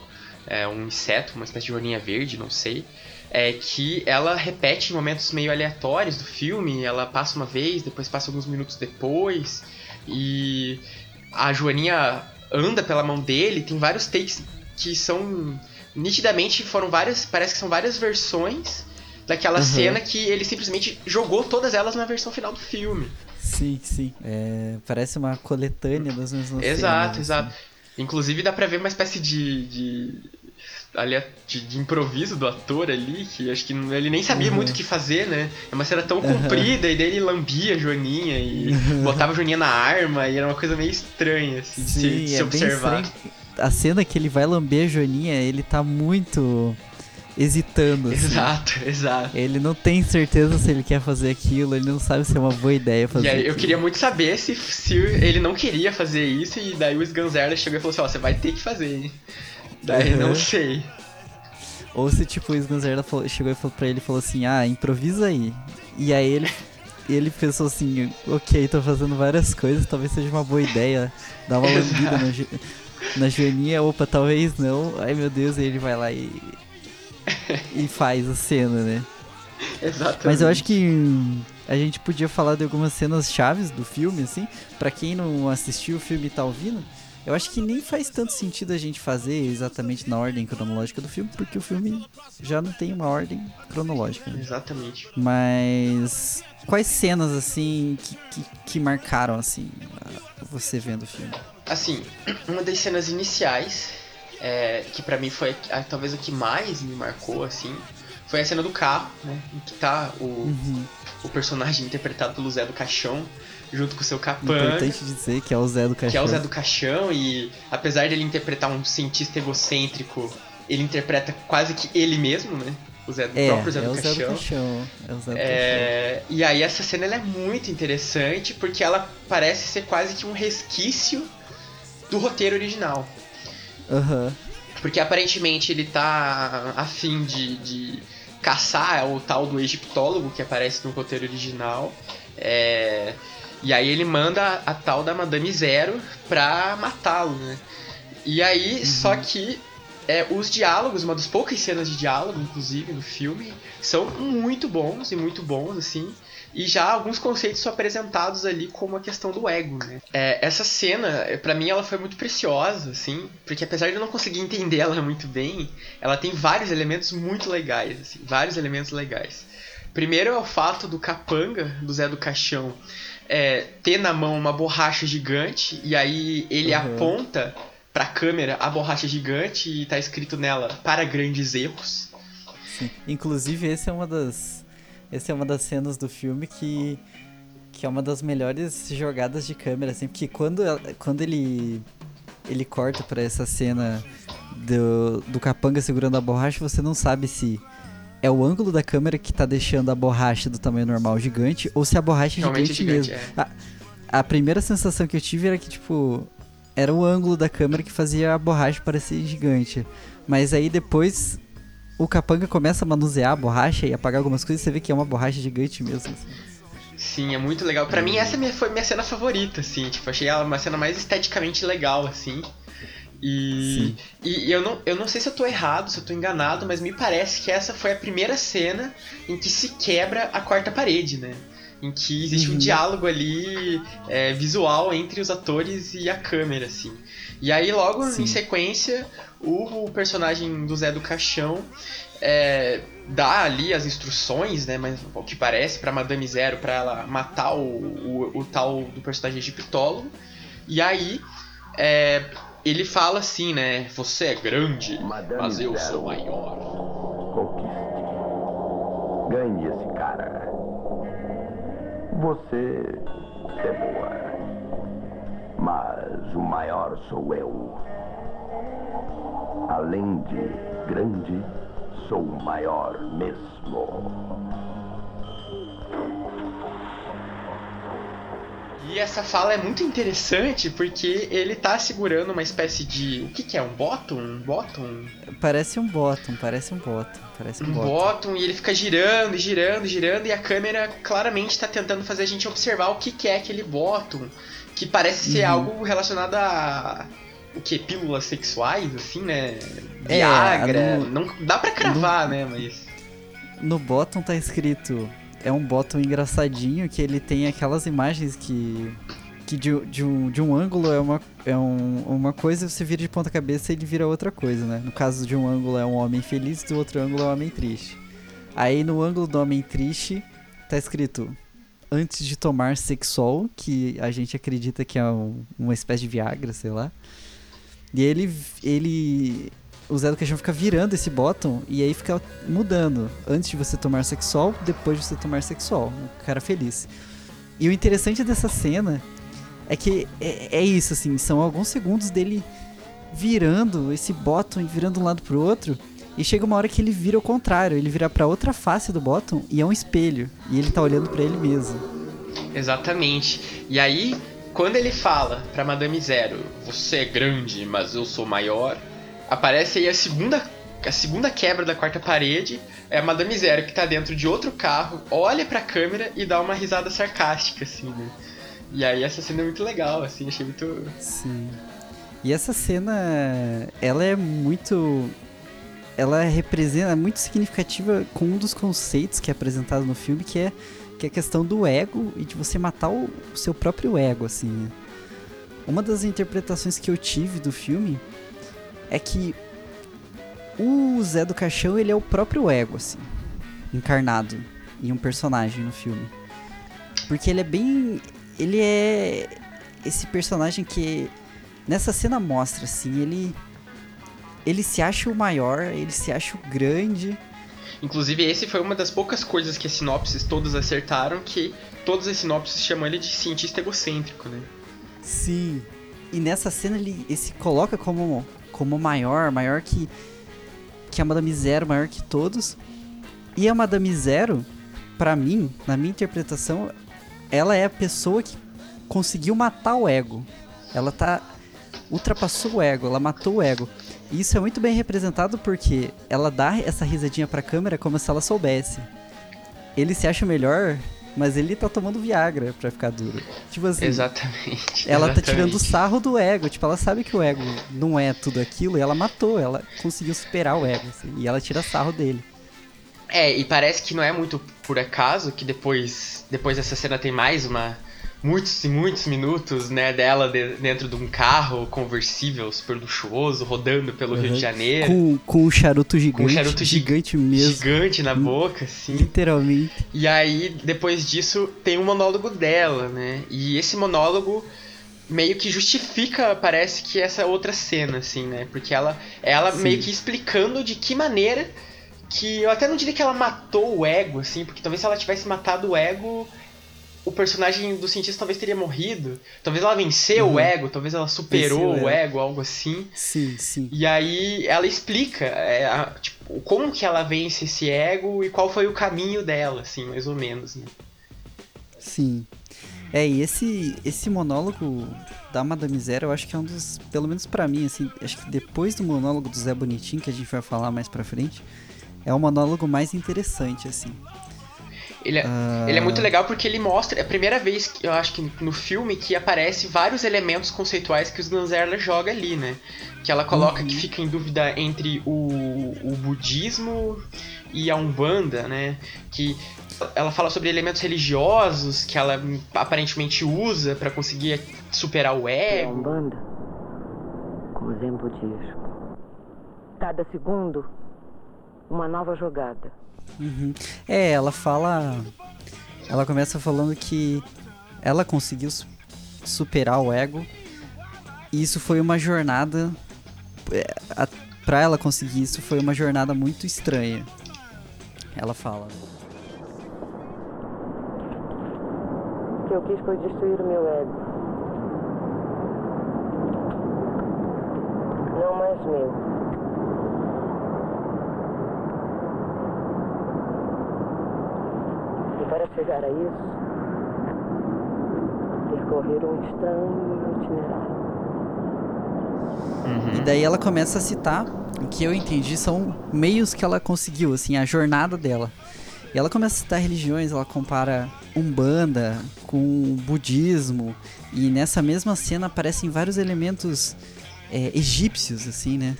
é um inseto, uma espécie de joaninha verde, não sei, é que ela repete em momentos meio aleatórios do filme, ela passa uma vez, depois passa alguns minutos depois, e a joaninha anda pela mão dele, tem vários takes que são nitidamente foram várias, parece que são várias versões daquela uhum. cena que ele simplesmente jogou todas elas na versão final do filme. Sim, sim. É, parece uma coletânea das mesmas Exato, cenas, exato. Assim. Inclusive dá pra ver uma espécie de, de, de, de, improviso do ator ali, que acho que ele nem sabia uhum. muito o que fazer, né? É uma cena tão uhum. comprida, e daí ele lambia a Joaninha e uhum. botava a Joaninha na arma, e era uma coisa meio estranha, assim, Sim, de se, de se é observar. A cena que ele vai lamber a Joaninha, ele tá muito hesitando. Assim. Exato, exato. Ele não tem certeza se ele quer fazer aquilo, ele não sabe se é uma boa ideia fazer. E aí, eu queria muito saber se, se ele não queria fazer isso e daí o Sganzerla chegou e falou assim: Ó, oh, você vai ter que fazer, hein? Daí uhum. não sei. Ou se tipo o Sganzerla chegou e falou pra ele falou assim: Ah, improvisa aí. E aí ele ele pensou assim, ok, tô fazendo várias coisas, talvez seja uma boa ideia dar uma lambida na, na Joaninha, opa, talvez não. Ai meu Deus, e ele vai lá e. e faz a cena, né? Exatamente. Mas eu acho que a gente podia falar de algumas cenas chaves do filme, assim, para quem não assistiu o filme e tá ouvindo. Eu acho que nem faz tanto sentido a gente fazer exatamente na ordem cronológica do filme, porque o filme já não tem uma ordem cronológica. Né? Exatamente. Mas quais cenas assim que, que, que marcaram assim você vendo o filme? Assim, uma das cenas iniciais, é, que para mim foi a, talvez o que mais me marcou assim, foi a cena do carro, né, em que tá o, uhum. o personagem interpretado pelo Zé do Caixão junto com o seu capanga. Importante dizer que é o Zé do Caixão. Que é o Zé do Caixão e apesar de ele interpretar um cientista egocêntrico, ele interpreta quase que ele mesmo, né? O Zé, é, próprio Zé é do o Caixão. Zé do Caixão. É o Zé do é, Caixão. E aí essa cena é muito interessante porque ela parece ser quase que um resquício do roteiro original. Aham. Uhum. Porque aparentemente ele tá afim de, de caçar o tal do egiptólogo que aparece no roteiro original. É, e aí ele manda a tal da Madame Zero pra matá-lo, né? E aí, uhum. só que é, os diálogos, uma das poucas cenas de diálogo, inclusive, no filme, são muito bons e muito bons, assim. E já alguns conceitos são apresentados ali como a questão do ego, né? É, essa cena, para mim, ela foi muito preciosa, assim, porque apesar de eu não conseguir entender ela muito bem, ela tem vários elementos muito legais, assim, vários elementos legais. Primeiro é o fato do capanga, do Zé do Caixão, é, ter na mão uma borracha gigante e aí ele uhum. aponta pra câmera a borracha gigante e tá escrito nela para grandes erros. Sim. Inclusive, esse é uma das. Essa é uma das cenas do filme que. Que é uma das melhores jogadas de câmera, assim, porque quando, quando ele. Ele corta para essa cena do, do capanga segurando a borracha, você não sabe se é o ângulo da câmera que tá deixando a borracha do tamanho normal gigante ou se a borracha é gigante, gigante mesmo. É. A, a, primeira sensação que eu tive era que, tipo, era o ângulo da câmera que fazia a borracha parecer gigante. Mas aí depois o capanga começa a manusear a borracha e apagar algumas coisas e você vê que é uma borracha gigante mesmo. Assim. Sim, é muito legal. Para mim essa é foi minha cena favorita, assim. Tipo, achei ela uma cena mais esteticamente legal, assim. E, e, eu, não, eu não sei se eu tô errado, se eu tô enganado, mas me parece que essa foi a primeira cena em que se quebra a quarta parede, né? Em que existe uhum. um diálogo ali é, visual entre os atores e a câmera, assim. E aí, logo Sim. em sequência, o, o, personagem do Zé do Caixão é, dá ali as instruções, né? Mas o que parece, pra Madame Zero, pra ela matar o, o, o tal do personagem egiptólogo. E aí. É, ele fala assim, né? Você é grande, Madame mas eu Zero. sou maior. Conquiste. Ganhe esse cara. Você é boa. Mas o maior sou eu. Além de grande, sou o maior mesmo. E essa fala é muito interessante porque ele tá segurando uma espécie de. O que, que é? Um bottom? Um bottom? Parece um bottom, parece um bottom. Parece um, um bottom. bottom. e ele fica girando, girando, girando, e a câmera claramente tá tentando fazer a gente observar o que, que é aquele bottom. Que parece ser uhum. algo relacionado a. O que? Pílulas sexuais, assim, né? É, Viagra. É, no... Não dá pra cravar, no... né? Mas. No bottom tá escrito é um bottom engraçadinho que ele tem aquelas imagens que que de, de, um, de um ângulo é uma, é um, uma coisa você vira de ponta cabeça e ele vira outra coisa, né? No caso de um ângulo é um homem feliz, do outro ângulo é um homem triste. Aí no ângulo do homem triste tá escrito antes de tomar sexol, que a gente acredita que é um, uma espécie de Viagra, sei lá. E ele, ele o Zé do Caixão fica virando esse bottom e aí fica mudando. Antes de você tomar sexual, depois de você tomar sexual. O cara feliz. E o interessante dessa cena é que é, é isso, assim, são alguns segundos dele virando esse bottom e virando de um lado pro outro. E chega uma hora que ele vira o contrário, ele vira para outra face do bottom e é um espelho. E ele tá olhando para ele mesmo. Exatamente. E aí, quando ele fala pra Madame Zero, você é grande, mas eu sou maior, aparece aí a segunda a segunda quebra da quarta parede é a Madame Zero que tá dentro de outro carro, olha pra câmera e dá uma risada sarcástica, assim, né? E aí essa cena é muito legal, assim, achei muito. Sim. E essa cena, ela é muito. Ela representa, é muito significativa com um dos conceitos que é apresentado no filme, que é, que é a questão do ego e de você matar o, seu próprio ego, assim. Né? Uma das interpretações que eu tive do filme é que o Zé do Caixão, ele é o próprio ego, assim, encarnado em um personagem no filme. Porque ele é bem. Ele é esse personagem que nessa cena mostra, assim, ele. Ele se acha o maior, ele se acha o grande. Inclusive, esse foi uma das poucas coisas que as sinopses todas acertaram, que todas as sinopses chamam ele de cientista egocêntrico, né? Sim. E nessa cena ele, ele se coloca como, como maior, maior que, que a Madame Zero, maior que todos. E a Madame Zero, para mim, na minha interpretação, ela é a pessoa que conseguiu matar o ego. Ela tá ultrapassou o ego, ela matou o ego. E isso é muito bem representado porque ela dá essa risadinha pra câmera como se ela soubesse. Ele se acha melhor, mas ele tá tomando Viagra pra ficar duro. Tipo assim. Exatamente. Ela exatamente. tá tirando sarro do ego. Tipo, ela sabe que o ego não é tudo aquilo e ela matou. Ela conseguiu superar o ego. assim, e ela tira sarro dele. É, e parece que não é muito por acaso que depois, depois dessa cena tem mais uma. Muitos e muitos minutos, né, dela de- dentro de um carro conversível super luxuoso, rodando pelo Rio Uhum. de Janeiro. Com, com um charuto gigante. charuto gi- gigante mesmo. Gigante na boca, assim. Literalmente. E aí, depois disso, tem um monólogo dela, né? E esse monólogo meio que justifica, parece que essa outra cena, assim, né? Porque ela, ela Sim. meio que explicando de que maneira que eu até não diria que ela matou o ego, assim, porque talvez se ela tivesse matado o ego, o personagem do cientista talvez teria morrido. Talvez ela venceu Uhum. o ego, talvez ela superou Venceu o o ego, algo assim. Sim, sim. E aí ela explica é, a- tipo, como que ela vence esse ego e qual foi o caminho dela, assim, mais ou menos, né? Sim. É, e esse, esse monólogo da Madame Zero, eu acho que é um dos, pelo menos pra mim, assim, acho que depois do monólogo do Zé Bonitinho, que a gente vai falar mais pra frente, é o monólogo mais interessante, assim. Ele é, Ah. ele é muito legal porque ele mostra, é a primeira vez que eu acho que no filme que aparece vários elementos conceituais que os Ganzerla joga ali, né? Que ela coloca Uhum. que fica em dúvida entre o, o budismo e a Umbanda, né? Que ela fala sobre elementos religiosos que ela aparentemente usa pra conseguir superar o É ego. Umbanda, como Zen budismo. Cada segundo, uma nova jogada. Uhum. É, ela fala. Ela começa falando que ela conseguiu su- superar o ego. E isso foi uma jornada. é, Pra ela conseguir isso foi uma jornada muito estranha. Ela fala. O que eu quis foi destruir o meu ego. Não mais meu. Para chegar a isso, percorrer um estranho itinerário. Uhum. E daí ela começa a citar, o que eu entendi são meios que ela conseguiu, assim, a jornada dela. E ela começa a citar religiões, ela compara Umbanda com budismo, e nessa mesma cena aparecem vários elementos é, egípcios, assim, né?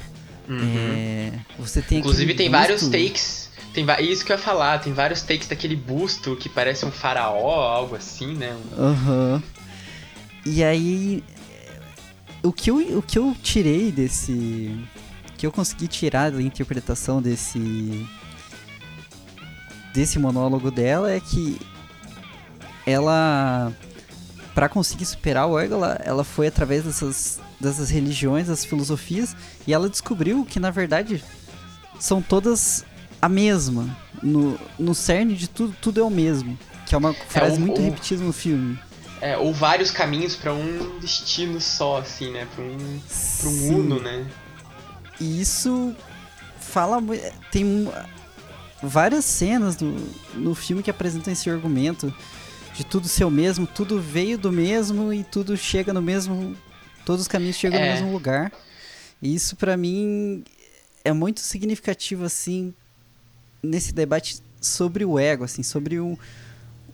Uhum. É, você tem Inclusive tem vários takes. Tem isso que eu ia falar, tem vários takes daquele busto que parece um faraó, algo assim, né? Aham. E aí. O que, eu, o que eu tirei desse. O que eu consegui tirar da interpretação desse. Desse monólogo dela é que. Ela. Pra conseguir superar o ego, ela, ela foi através dessas, dessas religiões, das filosofias, e ela descobriu que na verdade são todas a mesma. No, no cerne de tudo, tudo é o mesmo. Que é uma frase o- muito o- repetida no filme. É, ou vários caminhos pra um destino só, assim, né? Pra um, pra um Sim. uno, né? E isso fala. Tem várias cenas no, no filme que apresentam esse argumento de tudo ser o mesmo, tudo veio do mesmo e tudo chega no mesmo. Todos os caminhos chegam É. no mesmo lugar. E isso pra mim é muito significativo, assim, nesse debate sobre o ego, assim, sobre o,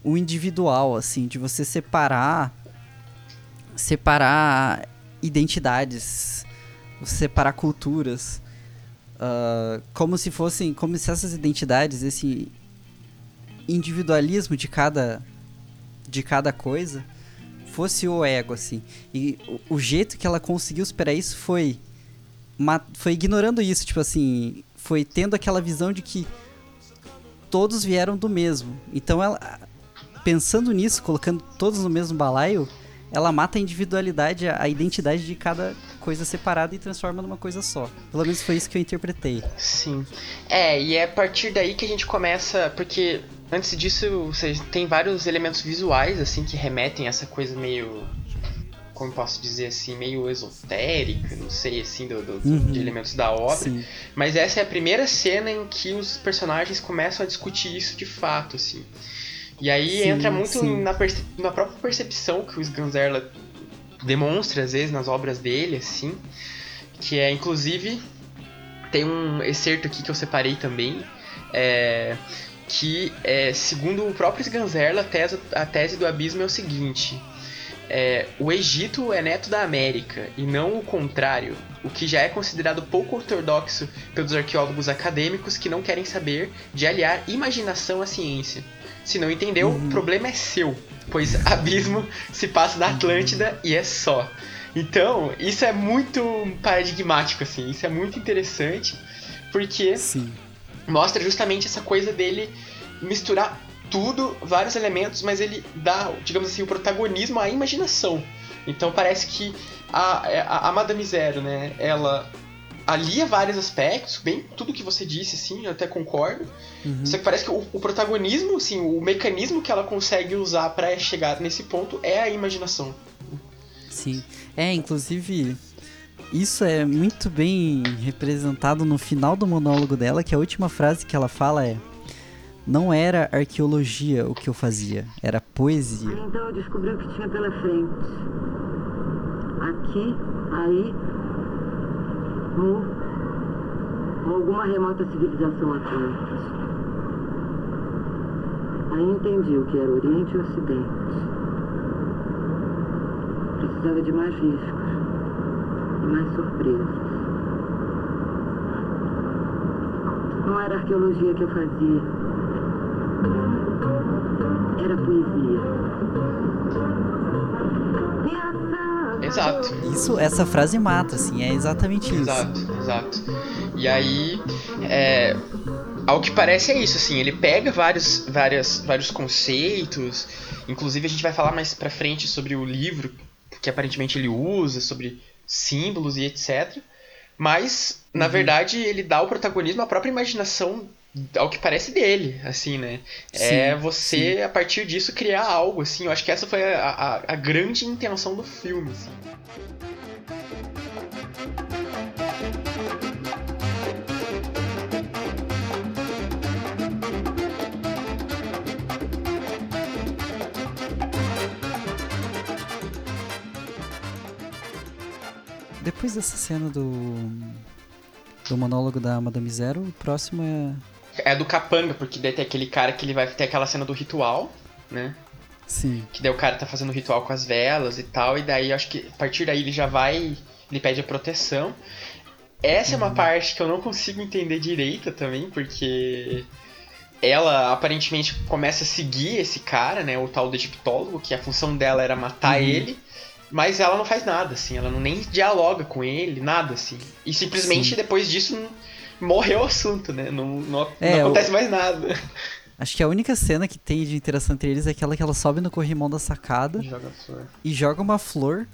o individual, assim, de você separar separar identidades, separar culturas, uh, como se fossem, como se essas identidades, esse individualismo de cada de cada coisa fosse o ego, assim. E o, o jeito que ela conseguiu superar isso foi foi ignorando isso, tipo assim, foi tendo aquela visão de que todos vieram do mesmo. Então ela pensando nisso, colocando todos no mesmo balaio, ela mata a individualidade, a identidade de cada coisa separada e transforma numa coisa só. Pelo menos foi isso que eu interpretei. Sim. É, e é a partir daí que a gente começa, porque antes disso, tem vários elementos visuais assim que remetem a essa coisa meio como posso dizer assim, meio esotérica, não sei, assim, do, do uhum. de elementos da obra. Sim. Mas essa é a primeira cena em que os personagens começam a discutir isso de fato, assim. E aí sim, entra muito na, na, própria percepção que o Sganzerla demonstra, às vezes, nas obras dele, assim. Que é, inclusive, tem um excerto aqui que eu separei também, é, que, é, segundo o próprio Sganzerla, a tese, a tese do abismo é o seguinte é, o Egito é neto da América e não o contrário, o que já é considerado pouco ortodoxo pelos arqueólogos acadêmicos que não querem saber de aliar imaginação à ciência. Se não entendeu, uhum. o problema é seu, pois abismo se passa da Atlântida e é só. Então, isso é muito paradigmático, assim, isso é muito interessante, porque Sim. mostra justamente essa coisa dele misturar tudo, vários elementos, mas ele dá, digamos assim, o protagonismo à imaginação. Então parece que a, a, a Madame Zero, né, ela alia vários aspectos, bem tudo que você disse, assim, eu até concordo. Uhum. Só que parece que o, o, protagonismo, assim, o mecanismo que ela consegue usar para chegar nesse ponto é a imaginação. Sim. É, inclusive, isso é muito bem representado no final do monólogo dela, que a última frase que ela fala é não era arqueologia o que eu fazia, era poesia. Então eu descobri o que tinha pela frente. Aqui, aí, ou alguma remota civilização atlântica. Aí entendi o que era Oriente e Ocidente. Precisava de mais riscos e mais surpresas. Não era arqueologia que eu fazia era poesia. Exato. Isso, essa frase mata, assim, é exatamente isso. Exato, exato. E aí, é, ao que parece é isso, assim, ele pega vários, várias, vários conceitos, inclusive a gente vai falar mais pra frente sobre o livro que aparentemente ele usa, sobre símbolos e etc. Mas, na uhum. verdade, ele dá o protagonismo à própria imaginação ao que parece dele, assim, né? É sim, é você, sim. a partir disso, criar algo, assim. Eu acho que essa foi a, a, a grande intenção do filme, assim. Depois dessa cena do do monólogo da Madame Zero, o próximo é é do capanga, porque daí tem aquele cara que ele vai ter aquela cena do ritual, né? Sim. Que daí o cara tá fazendo o ritual com as velas e tal, e daí acho que a partir daí ele já vai. Ele pede a proteção. Essa uhum. é uma uhum. parte que eu não consigo entender direito também, porque ela aparentemente começa a seguir esse cara, né? O tal do egiptólogo, que a função dela era matar uhum. ele. Mas ela não faz nada, assim, ela não nem dialoga com ele, nada, assim. E simplesmente Sim. depois disso morreu o assunto, né? Não, não, é, não acontece mais nada. Acho que a única cena que tem de interação entre eles é aquela que ela sobe no corrimão da sacada joga e joga uma flor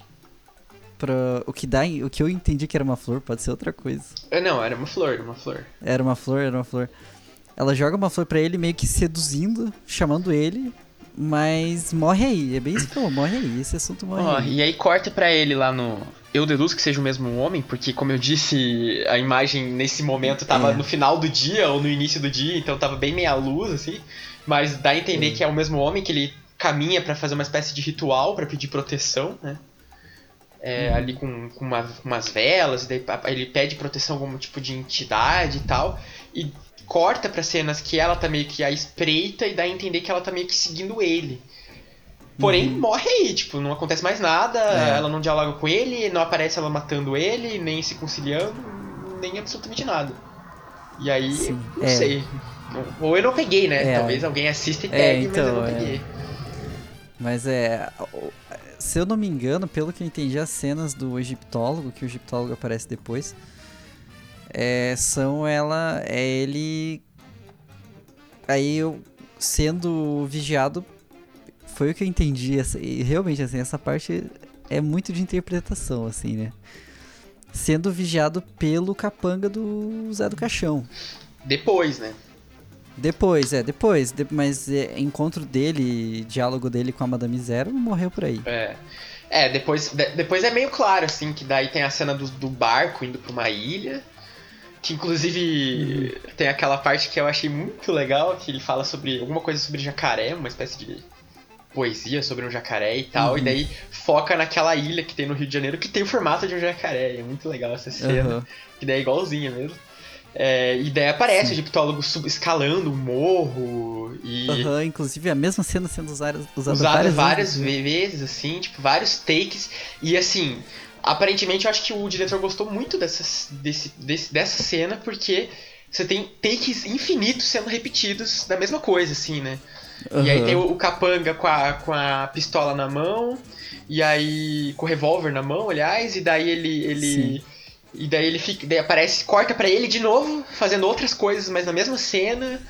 para o que dá, o que eu entendi que era uma flor, pode ser outra coisa. É, não, era uma flor, uma flor. Era uma flor, era uma flor. Ela joga uma flor para ele meio que seduzindo, chamando ele, mas morre aí, é bem isso que falou, morre aí, esse assunto morre oh, aí. E aí corta para ele lá no eu deduzo que seja o mesmo homem, porque, como eu disse, a imagem nesse momento tava é. no final do dia ou no início do dia, então tava bem meia luz, assim. Mas dá a entender é. que é o mesmo homem, que ele caminha para fazer uma espécie de ritual para pedir proteção, né? é, ali com, com uma- umas velas, daí ele pede proteção a algum tipo de entidade e tal, e corta pra cenas que ela tá meio que à espreita e dá a entender que ela tá meio que seguindo ele. Porém, morre aí, tipo, não acontece mais nada, É. ela não dialoga com ele, não aparece ela matando ele, nem se conciliando, nem absolutamente nada. E aí, Sim, não é. sei. Ou eu não peguei, né? É. Talvez alguém assista e É, pegue, mas eu então, não é. peguei. Mas é. Se eu não me engano, pelo que eu entendi, as cenas do egiptólogo, que o egiptólogo aparece depois, é, são ela. É ele. Aí eu sendo vigiado. Foi o que eu entendi. essa- E realmente, assim, essa parte é muito de interpretação, assim, né? Sendo vigiado pelo capanga do Zé do Caixão. Depois, né? Depois, é, depois. de- mas é, encontro dele, diálogo dele com a Madame Zero, morreu por aí. É. É, depois, de- depois é meio claro, assim, que daí tem a cena do, do barco indo pra uma ilha. Que inclusive tem aquela parte que eu achei muito legal, que ele fala sobre alguma coisa sobre jacaré, uma espécie de poesia sobre um jacaré e tal, Uhum. e daí foca naquela ilha que tem no Rio de Janeiro que tem o formato de um jacaré. É muito legal essa cena, Aham. que daí é igualzinha mesmo. É, e daí aparece Sim. o egiptólogo sub- escalando um morro e Aham, inclusive a mesma cena sendo usada, usada várias, várias, vezes. vezes, assim, tipo, vários takes. E assim, aparentemente eu acho que o diretor gostou muito dessas, desse, desse- dessa cena, porque você tem takes infinitos sendo repetidos da mesma coisa, assim, né? E aí tem o, o capanga com a, com a pistola na mão, e aí. com o revólver na mão, aliás, e daí ele. ele Sim. e daí ele fica. Daí aparece, corta pra ele de novo, fazendo outras coisas, mas na mesma cena.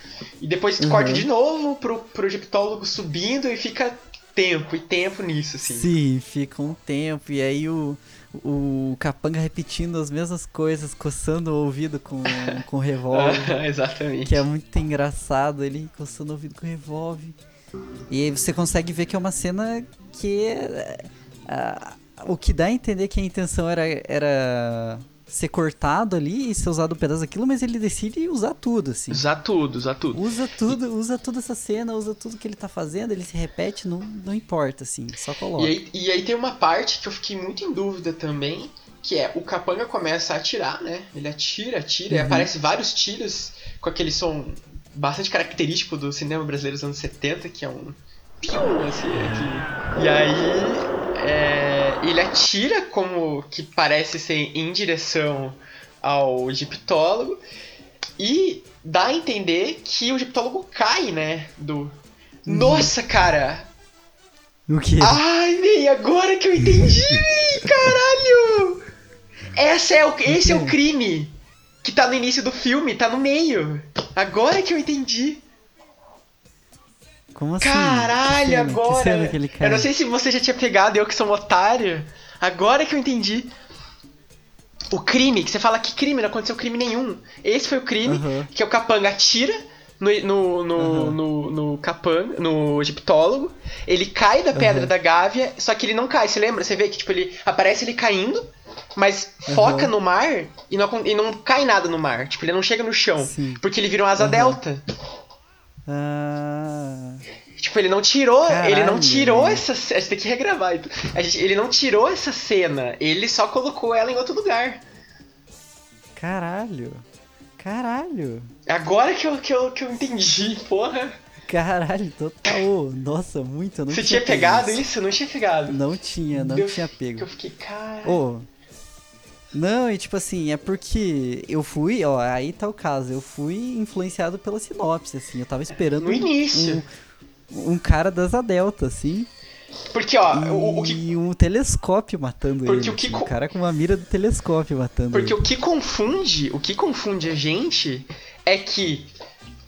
E depois Uhum. corta de novo pro, pro egiptólogo subindo e fica tempo e tempo nisso, assim. Sim, fica um tempo, e aí o, o capanga repetindo as mesmas coisas, coçando o ouvido com, com o revólver. Exatamente. que é muito engraçado, ele coçando o ouvido com o revólver. E aí você consegue ver que é uma cena que. ah, o que dá a entender que a intenção era, era ser cortado ali e ser usado um pedaço daquilo, mas ele decide usar tudo, assim. Usar tudo, usar tudo. Usa tudo, usa toda essa cena, usa tudo que ele tá fazendo, ele se repete, não, não importa, assim, só coloca. E aí, e aí tem uma parte que eu fiquei muito em dúvida também, que é o capanga começa a atirar, né? Ele atira, atira, e Uhum. aparece vários tiros com aquele som bastante característico do cinema brasileiro dos anos 70, que é um pium, assim, aqui. E aí é, ele atira como que parece ser em direção ao egiptólogo e dá a entender que o egiptólogo cai, né? Do. Nossa, cara! O que? Ai, Ney, agora que eu entendi, caralho! Essa é o, esse é o crime que tá no início do filme, tá no meio. Agora que eu entendi. Como assim? Caralho, que agora. Que? Eu não sei se você já tinha pegado, eu que sou um otário. Agora que eu entendi. O crime, que você fala que crime, não aconteceu crime nenhum. Esse foi o crime, Aham. que o capanga atira no, no, no, Aham. no, no capanga, no egiptólogo. Ele cai da pedra Aham. da gávea, só que ele não cai, você lembra? Você vê que tipo, ele aparece ele caindo, mas foca no mar e não, e não cai nada no mar. Tipo, ele não chega no chão. Sim. Porque ele vira um asa delta. Ah, Tipo, ele não tirou, ele não Caralho, tirou essa A gente tem que regravar. então. Gente- ele não tirou essa cena, ele só colocou ela em outro lugar. caralho. Caralho. Agora que eu, que eu, que eu entendi, porra. Caralho, total. Nossa, muito. Eu não Você tinha tinha pegado isso? Eu não tinha pegado. Não tinha, não Eu- tinha pego. eu fiquei, cara. Ô. Não, e tipo assim, é porque eu fui, ó, aí tá o caso, eu fui influenciado pela sinopse, assim, eu tava esperando No um- início. um, um cara das Adelta, assim, Porque, ó, e o, o que, um telescópio matando Porque ele, o que assim, um cara com uma mira do telescópio matando porque ele. o que confunde, o que confunde a gente é que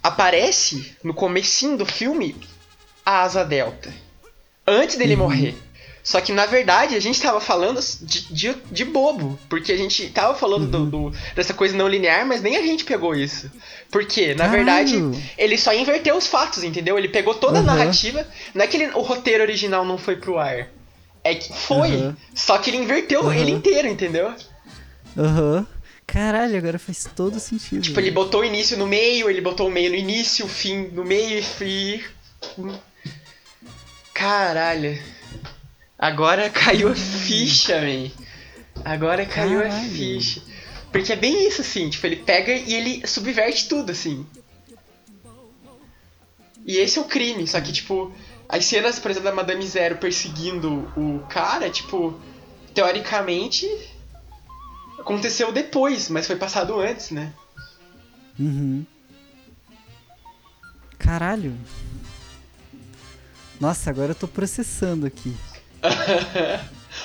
aparece no comecinho do filme a asa delta. Antes dele Uhum. morrer. Só que na verdade a gente tava falando de, de, de bobo. Porque a gente tava falando do- Uhum. do- dessa coisa não linear, mas nem a gente pegou isso. Porque, na Caralho. verdade, ele só inverteu os fatos, entendeu? Ele pegou toda a Uhum. narrativa. Não é que ele- o roteiro original não foi pro ar. É que foi. Uhum. Só que ele inverteu Uhum. ele inteiro, entendeu? Aham. Caralho, agora faz todo sentido. Tipo, ele botou o início no meio, ele botou o meio no início, o fim no meio e. Caralho. Agora caiu a ficha, man. Agora caiu a Caralho. ficha. Porque é bem isso, assim, tipo, ele pega e ele subverte tudo, assim. E esse é o crime, só que, tipo, as cenas, por exemplo, da Madame Zero perseguindo o cara, tipo, teoricamente aconteceu depois, mas foi passado antes, né? Uhum. Caralho. Nossa, agora eu tô processando aqui.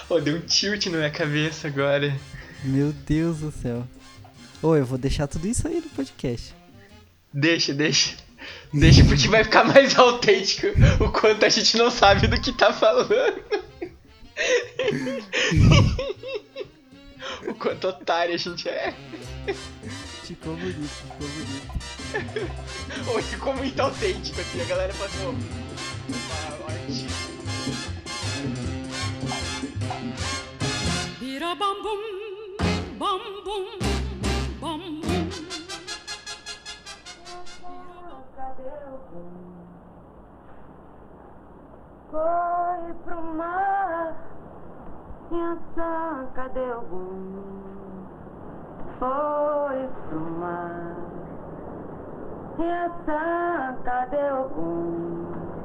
Ô, deu um tilt na minha cabeça agora. Meu Deus do céu. Ô, eu vou deixar tudo isso aí no podcast. Deixa, deixa. Deixa porque vai ficar mais autêntico o quanto a gente não sabe do que tá falando. o quanto otário a gente é. Ficou bonito, ficou bonito. Ou ficou muito autêntico, assim, a galera passou uma arte. Bira Foi pro mar, Inhaçã, cadê o gum? Foi pro mar, Inhaçã, cadê o gum?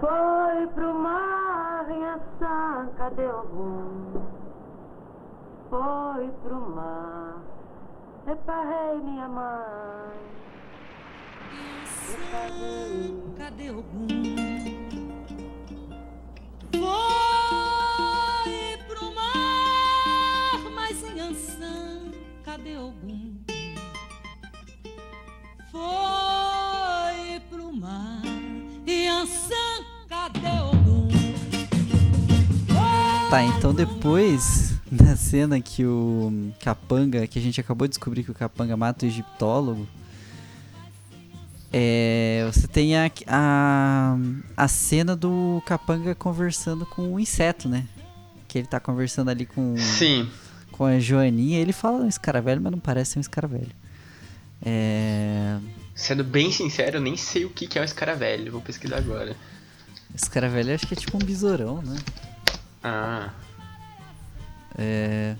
Foi pro mar, Inhaçã, cadê o gum? Foi pro mar, reparei minha mãe. Cadê o gum? Foi pro mar, mas em Ançã, cadê o gum? Foi Tá, então depois da cena que o Capanga, que a gente acabou de descobrir que o Capanga mata o egiptólogo, é, você tem a, a, a cena do Capanga conversando com o inseto, né? Que ele tá conversando ali com, Sim. com a Joaninha. Ele fala um escaravelho, mas não parece ser um escaravelho. É, Sendo bem sincero, eu nem sei o que que é um escaravelho. Vou pesquisar agora. escaravelho acho que é tipo um besourão, né? Ah. É,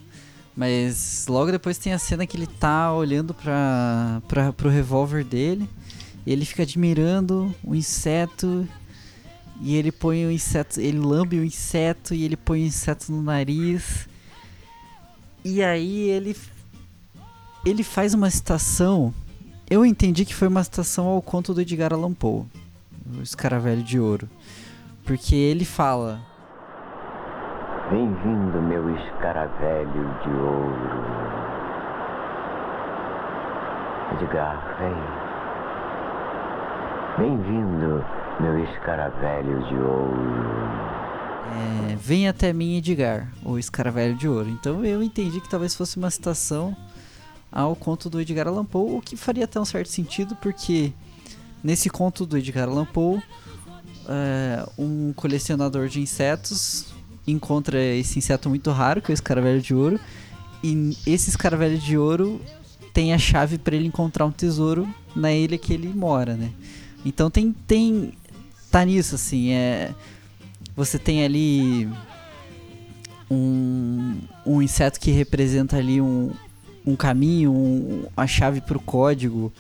mas logo depois tem a cena que ele tá olhando pra, pra, pro revólver dele. E ele fica admirando o inseto. E ele põe o inseto. Ele lambe o inseto e ele põe o inseto no nariz. E aí ele. Ele faz uma citação. Eu entendi que foi uma citação ao conto do Edgar Allan Poe, O Escaravelho de Ouro. Porque ele fala. Bem-vindo, meu escaravelho de ouro. Edgar, vem. Bem-vindo, meu escaravelho de ouro. É, vem até mim, Edgar, o escaravelho de ouro. Então eu entendi que talvez fosse uma citação ao conto do Edgar Allan Poe, o que faria até um certo sentido, porque nesse conto do Edgar Allan Poe, é, um colecionador de insetos encontra esse inseto muito raro, que é o escaravelho de ouro, e esse escaravelho de ouro tem a chave para ele encontrar um tesouro na ilha que ele mora, né? Então tem tem tá nisso assim, é você tem ali um, um inseto que representa ali um, um caminho, um, a chave para o código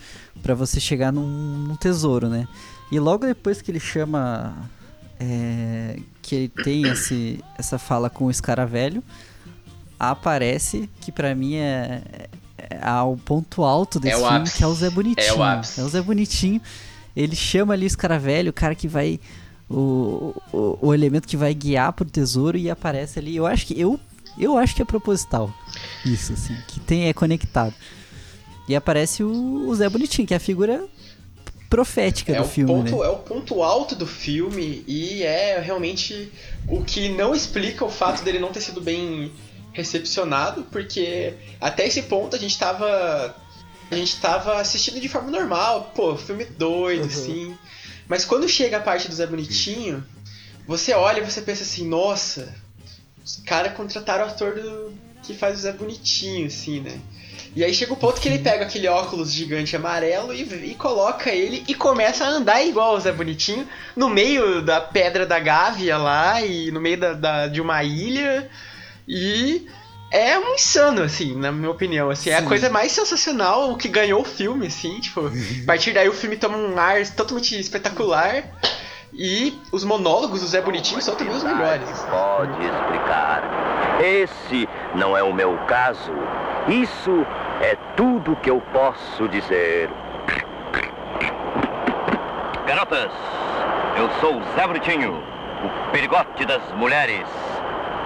para você chegar num, num tesouro, né? E logo depois que ele chama é, que ele tem esse, essa fala com o escaravelho, aparece que pra mim é, é o ponto alto desse É filme, ápice. que é o Zé Bonitinho. É o ápice. É o Zé Bonitinho. Ele chama ali o escaravelho, o cara que vai. O, o, o elemento que vai guiar pro tesouro e aparece ali. Eu acho que. Eu, eu acho que é proposital. Isso, assim. Que tem, é conectado. E aparece o, o Zé Bonitinho, que é a figura profética É do filme, ponto, né? é o ponto alto do filme e é realmente o que não explica o fato dele não ter sido bem recepcionado, porque até esse ponto a gente tava. A gente tava assistindo de forma normal, pô, filme doido, assim. Mas quando chega a parte do Zé Bonitinho, você olha e você pensa assim, nossa, os caras contrataram o ator do, que faz o Zé Bonitinho, assim, né? E aí chega o ponto que ele pega aquele óculos gigante amarelo e, e coloca ele e começa a andar igual o Zé Bonitinho no meio da pedra da Gávea lá e no meio da, da- de uma ilha. E é um insano, assim, na minha opinião. Assim, é a coisa mais sensacional, o que ganhou o filme, assim, tipo, a partir daí o filme toma um ar totalmente espetacular. E os monólogos do Zé Bonitinho são também os melhores. Pode explicar. Esse não é o meu caso. Isso é tudo que eu posso dizer. Garotas, eu sou o Zé Bonitinho, o perigote das mulheres.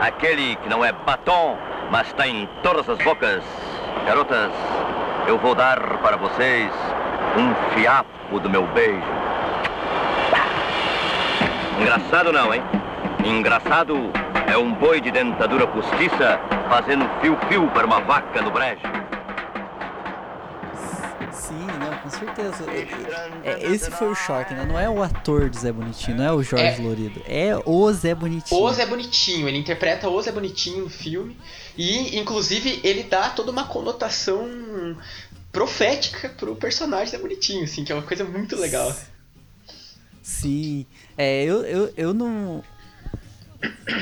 Aquele que não é batom, mas está em todas as bocas. Garotas, eu vou dar para vocês um fiapo do meu beijo. Engraçado não, hein? Engraçado é um boi de dentadura postiça fazendo fio-fio para uma vaca no brejo. Sim, não, com certeza. É, é, esse foi o choque, né? Não é o ator do Zé Bonitinho, não é o Jorge É. Lorido. É o Zé Bonitinho. O Zé Bonitinho, ele interpreta o Zé Bonitinho no filme. E, inclusive, ele dá toda uma conotação profética pro personagem Zé Bonitinho, assim, que é uma coisa muito legal. Sim. É, eu, eu, eu não.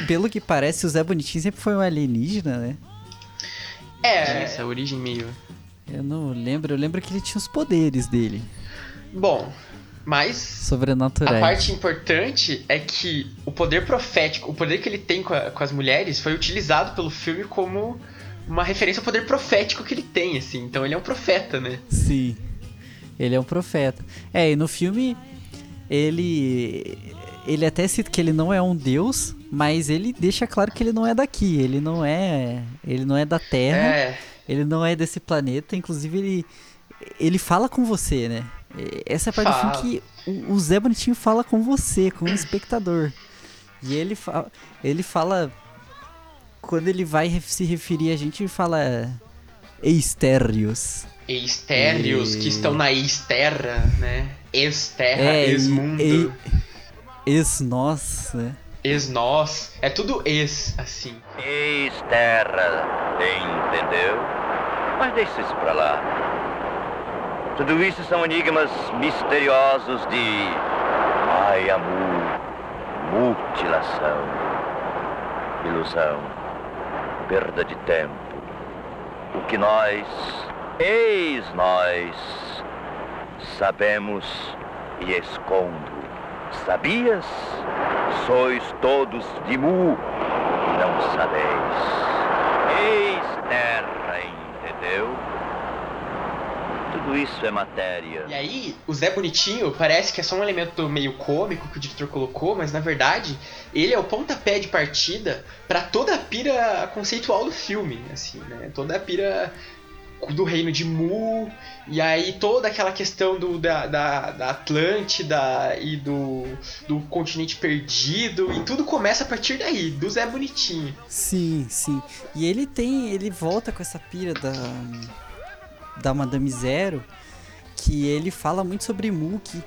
Pelo que parece, o Zé Bonitinho sempre foi um alienígena, né? Tinha É, essa origem meio. Eu não lembro. Eu lembro que ele tinha os poderes dele. Bom, mas Sobrenaturais. a parte importante é que o poder profético, o poder que ele tem com, a- com as mulheres, foi utilizado pelo filme como uma referência ao poder profético que ele tem, assim. Então ele é um profeta, né? Sim. Ele é um profeta. É, e no filme ele ele até cita que ele não é um deus, mas ele deixa claro que ele não é daqui, ele não é, ele não é da Terra, É. ele não é desse planeta, inclusive ele ele fala com você, né? E- Essa é a parte do Fala. filme que o, o Zé Bonitinho fala com você, com o espectador. E ele fala, ele fala quando ele vai se referir a gente, ele fala Eistérios. Eistérios E- que estão na ex-terra, né? Ex-terra, É, e- ex-mundo, e- Ex-nós, né? ex-nós. É tudo ex, assim. Ex-terra, entendeu? Mas deixa isso pra lá. Tudo isso são enigmas misteriosos de Mayamu, mutilação, ilusão, perda de tempo. O que nós, ex-nós, sabemos e escondo. Sabias? Sois todos de Mu não sabeis. Ex-terra, entendeu? Tudo isso é matéria. E aí, o Zé Bonitinho parece que é só um elemento meio cômico que o diretor colocou, mas na verdade, ele é o pontapé de partida pra toda a pira conceitual do filme, assim, né? Toda a pira do reino de Mu, e aí toda aquela questão do, da, da, da Atlântida e do, do continente perdido, e tudo começa a partir daí, do Zé Bonitinho. Sim, sim. E ele tem. Ele volta com essa pira da. Da Madame Zero. Que ele fala muito sobre Mu, que,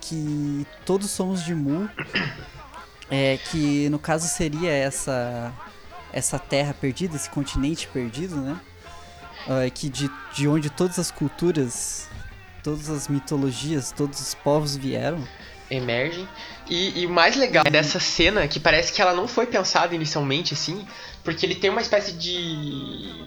que todos somos de Mu. É, que no caso seria essa. Essa terra perdida, esse continente perdido, né? Ah, que de, de onde todas as culturas, todas as mitologias, todos os povos vieram. emergem. E, e o mais legal dessa cena, que parece que ela não foi pensada inicialmente assim, porque ele tem uma espécie de.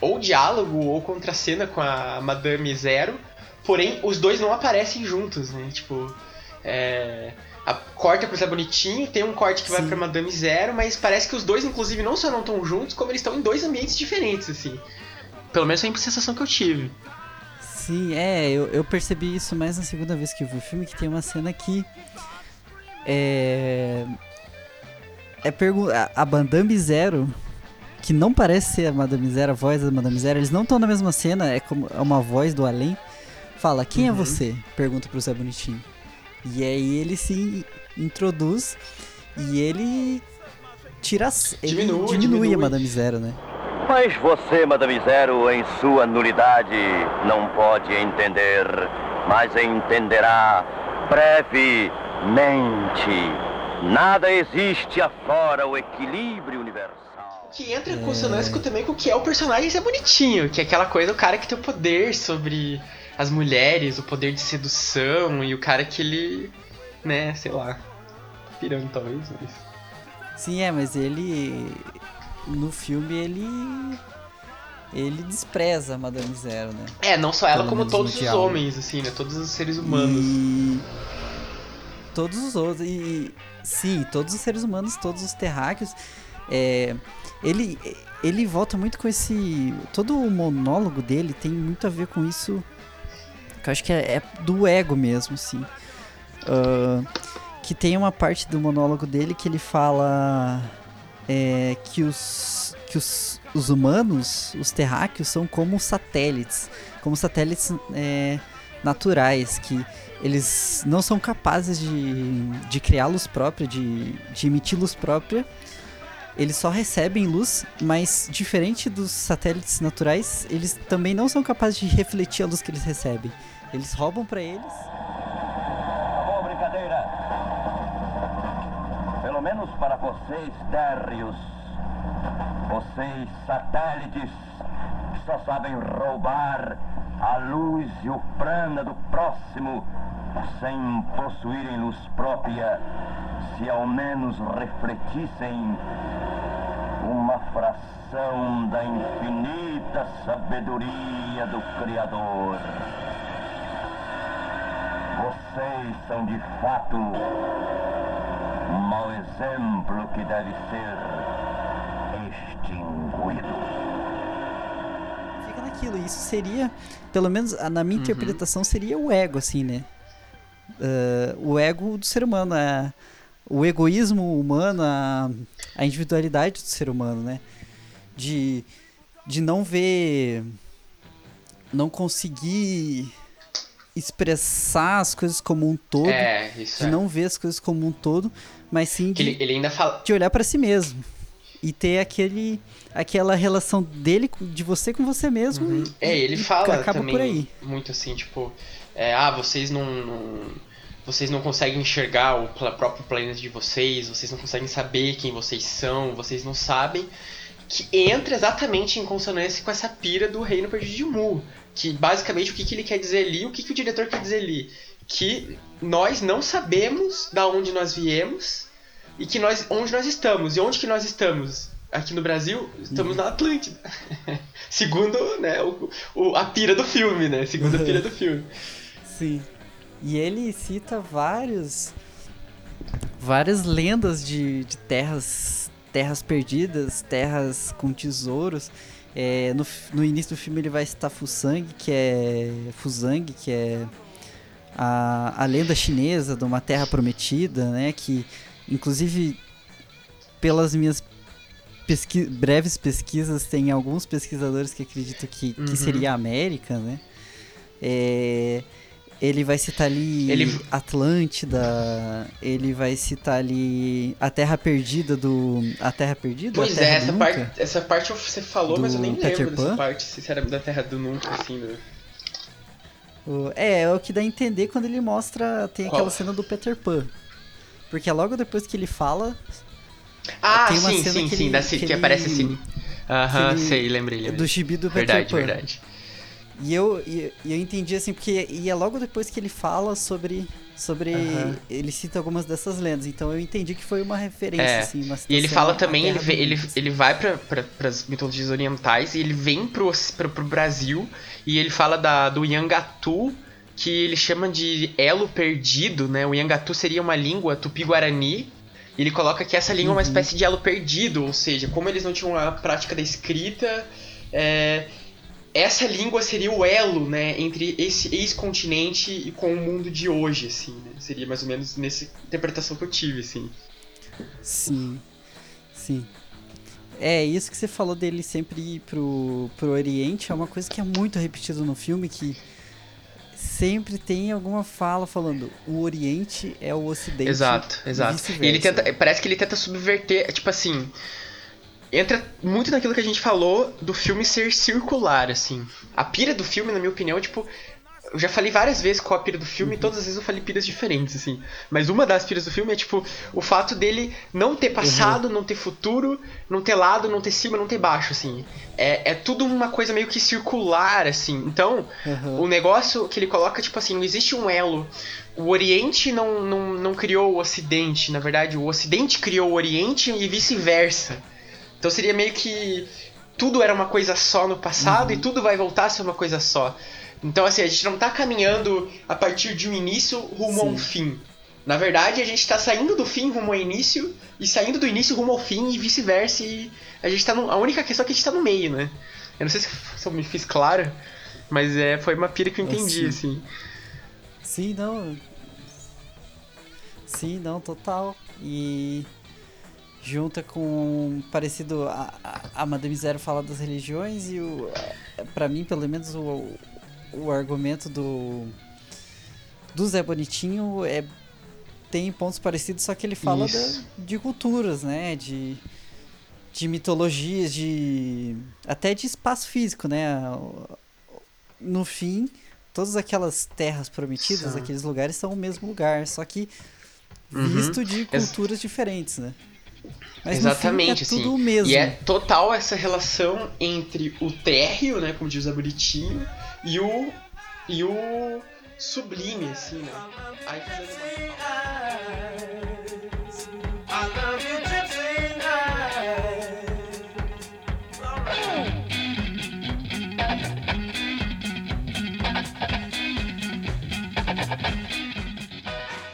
ou diálogo ou contracena com a Madame Zero, porém os dois não aparecem juntos, né? Tipo. É. A, corta pro Zé Bonitinho, tem um corte que vai Sim. pra Madame Zero, mas parece que os dois, inclusive, não só não estão juntos, como eles estão em dois ambientes diferentes, assim. Pelo menos foi a sensação que eu tive. Sim, é, eu, eu percebi isso mais na segunda vez que eu vi o filme, que tem uma cena que. É. É pergu a, Madame Zero, que não parece ser a Madame Zero, a voz da Madame Zero, eles não estão na mesma cena, é como é uma voz do além. Fala, quem é Uhum. você? Pergunta pro Zé Bonitinho. E aí ele se introduz e ele tira. Ele Diminui, diminui, diminui. a Madame Zero, né? Mas você, Madame Zero, em sua nulidade, não pode entender, mas entenderá brevemente. Nada existe afora o equilíbrio universal. Que entra em consonância com- também com o que é o personagem ser bonitinho, que é aquela coisa, o cara que tem o poder sobre as mulheres, o poder de sedução, e o cara que ele, né, sei lá, pirando talvez, mas... Sim, é, mas ele. No filme ele. Ele despreza a Madame Zero, né? É, não só ela, Pelo como todos os diálogo. homens, assim, né, todos os seres humanos. E. Todos os outros. E. Sim, todos os seres humanos, todos os terráqueos. É, ele, ele volta muito com esse. Todo o monólogo dele tem muito a ver com isso. Que eu acho que é, é do ego mesmo, assim. Ah, que tem uma parte do monólogo dele que ele fala é, que os. que os, os humanos, os terráqueos, são como satélites. Como satélites é, naturais, que eles não são capazes de, de criar luz própria, de, de emitir luz própria. Eles só recebem luz, mas diferente dos satélites naturais, eles também não são capazes de refletir a luz que eles recebem. Eles roubam pra eles. Boa brincadeira. Pelo menos para vocês, térreos. Vocês, satélites, que só sabem roubar a luz e o prana do próximo sem possuírem luz própria, se ao menos refletissem uma fração da infinita sabedoria do Criador. Vocês são de fato mau exemplo que deve ser extinguido. Fica naquilo. Isso seria, pelo menos na minha interpretação, seria o ego, assim, né? Ah, o ego do ser humano, a- o egoísmo humano, a, a individualidade do ser humano, né? De, de não ver. Não conseguir expressar as coisas como um todo, É, de é. não ver as coisas como um todo, mas sim Que de ele, ele ainda fala... de olhar pra si mesmo e ter aquele aquela relação dele de você com você mesmo e, É, ele fala também muito assim, tipo, é, ah, vocês não, não- vocês não conseguem enxergar o próprio planeta de vocês, vocês não conseguem saber quem vocês são, vocês não sabem que entra exatamente em consonância com essa pira do Reino Perdido de Mu, que basicamente o que, que ele quer dizer ali, o que, que o diretor quer dizer ali, que nós não sabemos da onde nós viemos e que nós onde nós estamos. E onde que nós estamos? Aqui no Brasil estamos na Atlântida. Segundo né o, o- a pira do filme né? Segundo a pira do filme. Sim. E ele cita vários várias lendas de, de terras terras perdidas terras com tesouros É, no, no início do filme ele vai citar Fusang que é Fusang que é a, a lenda chinesa de uma terra prometida, né? Que, inclusive, pelas minhas pesqui breves pesquisas, tem alguns pesquisadores que acreditam que, que Uhum. seria a América, né? É, ele vai citar ali Ele- Atlântida, ele vai citar ali a Terra Perdida do... A Terra Perdida? pois a terra é essa Nunca? parte essa parte você falou mas eu nem Do Peter lembro dessa Pan? parte sinceramente da Terra do Nunca assim né? O- É, é o que dá a entender quando ele mostra. Tem Qual? aquela cena do Peter Pan. Porque é logo depois que ele fala. ah Tem uma sim cena sim que sim ele- da, que, que ele- aparece assim aham que ele- sei lembrei, lembrei. Do gibi do Peter verdade Pan. verdade E eu, e, eu entendi assim, porque e é logo depois que ele fala sobre. Sobre. Aham. Ele cita algumas dessas lendas. Então eu entendi que foi uma referência, É, assim. Uma E ele fala também, ele, vê- ele, assim. ele vai para as mitologias orientais e ele vem pro, pro, pro Brasil e ele fala da, do Yangatu, que ele chama de elo perdido, né? O Yangatu seria uma língua tupi-guarani. E ele coloca que essa língua é uma Uhum. espécie de elo perdido, ou seja, como eles não tinham a prática da escrita, é, essa língua seria o elo, né, entre esse ex-continente e com o mundo de hoje, assim, né? Seria mais ou menos nessa interpretação que eu tive, assim. Sim. Sim. É, isso que você falou dele sempre ir pro, pro Oriente é uma coisa que é muito repetida no filme, que sempre tem alguma fala falando o Oriente é o Ocidente. Exato, exato. ele tenta, parece que ele tenta subverter, tipo assim, entra muito naquilo que a gente falou do filme ser circular, assim. A pira do filme, na minha opinião, tipo, eu já falei várias vezes qual a pira do filme, e todas as vezes eu falei piras diferentes, assim. Mas uma das piras do filme é, tipo, o fato dele não ter passado, não ter futuro, não ter lado, não ter cima, não ter baixo, assim. É, é tudo uma coisa meio que circular, assim. Então, o negócio que ele coloca, tipo assim, não existe um elo. O Oriente não, não, não criou o Ocidente, na verdade, o Ocidente criou o Oriente e vice-versa. Então seria meio que tudo era uma coisa só no passado e tudo vai voltar a ser uma coisa só. Então, assim, a gente não tá caminhando a partir de um início rumo a um fim. Na verdade, a gente tá saindo do fim rumo ao início e saindo do início rumo ao fim e vice-versa. E a gente tá no... A única questão é que a gente tá no meio, né? Eu não sei se, se eu me fiz claro, mas é, foi uma pira que eu entendi, assim. Sim, não. Sim, não, total. E junta com parecido a, a, a Madame Zero fala das religiões e o para mim pelo menos o, o argumento do do Zé Bonitinho é tem pontos parecidos só que ele fala da, de culturas né de de mitologias de até de espaço físico né no fim todas aquelas terras prometidas São. aqueles lugares são o mesmo lugar só que Uhum. visto de Ex- culturas diferentes né mas Exatamente, é assim. tudo o mesmo. E é total essa relação entre o térreo, né, como diz o Zé Bonitinho, e o e o sublime, assim, né? Aí fazendo uma...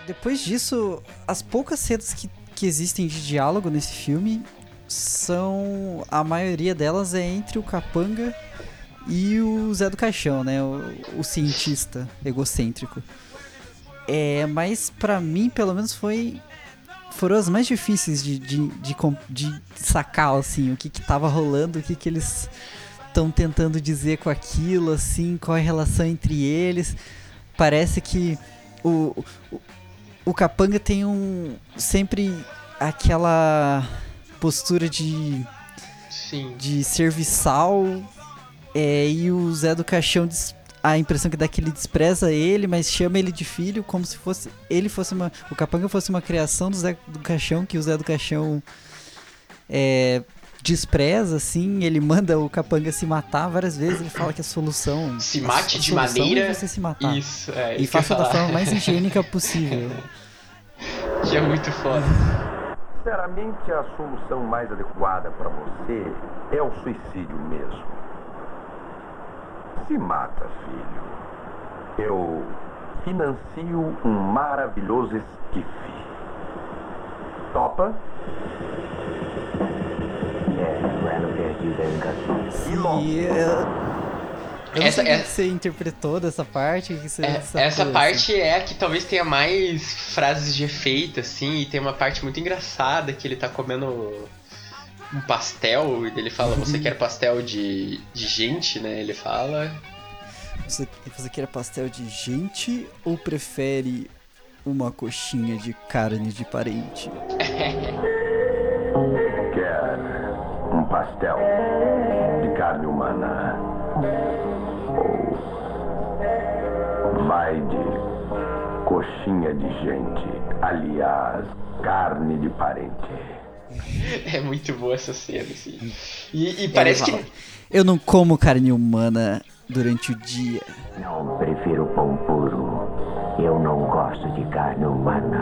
Depois disso, as poucas cenas que, que existem de diálogo nesse filme são. A maioria delas é entre o Capanga e o Zé do Caixão, né? O, o cientista egocêntrico. É, mas pra mim, pelo menos, foi. Foram as mais difíceis de, de, de, de sacar, assim, o que que tava rolando, o que que eles estão tentando dizer com aquilo, assim, qual é a relação entre eles. Parece que o, o, o Capanga tem um. sempre aquela postura de, Sim. de serviçal. É, e o Zé do Caixão, des- a impressão que dá é que ele despreza ele, mas chama ele de filho, como se fosse ele fosse uma. O Capanga fosse uma criação do Zé do Caixão, que o Zé do Caixão é, despreza, assim. Ele manda o Capanga se matar várias vezes. Ele fala que a solução. Se a- mate a de solução maneira. É você se matar. Isso, é. E isso ia faça da forma mais higiênica possível. Que é muito foda. Sinceramente, a solução mais adequada para você é o suicídio mesmo. Se mata, filho. Eu financio um maravilhoso esquife. Topa? É, é. E. E eu, eu não Essa- é- que você interpretou dessa parte. você É, sacou, essa assim. parte é a que talvez tenha mais frases de efeito, assim, e tem uma parte muito engraçada que ele tá comendo um pastel, e ele fala, você quer pastel de, de gente, né? Ele fala. Você, você quer pastel de gente ou prefere uma coxinha de carne de parente? Um pastel de carne humana? Ou vai de coxinha de gente, aliás, carne de parente? É muito boa essa cena, assim. E, e parece Ele que. fala, Eu não como carne humana durante o dia. Não prefiro pão puro. Eu não gosto de carne humana.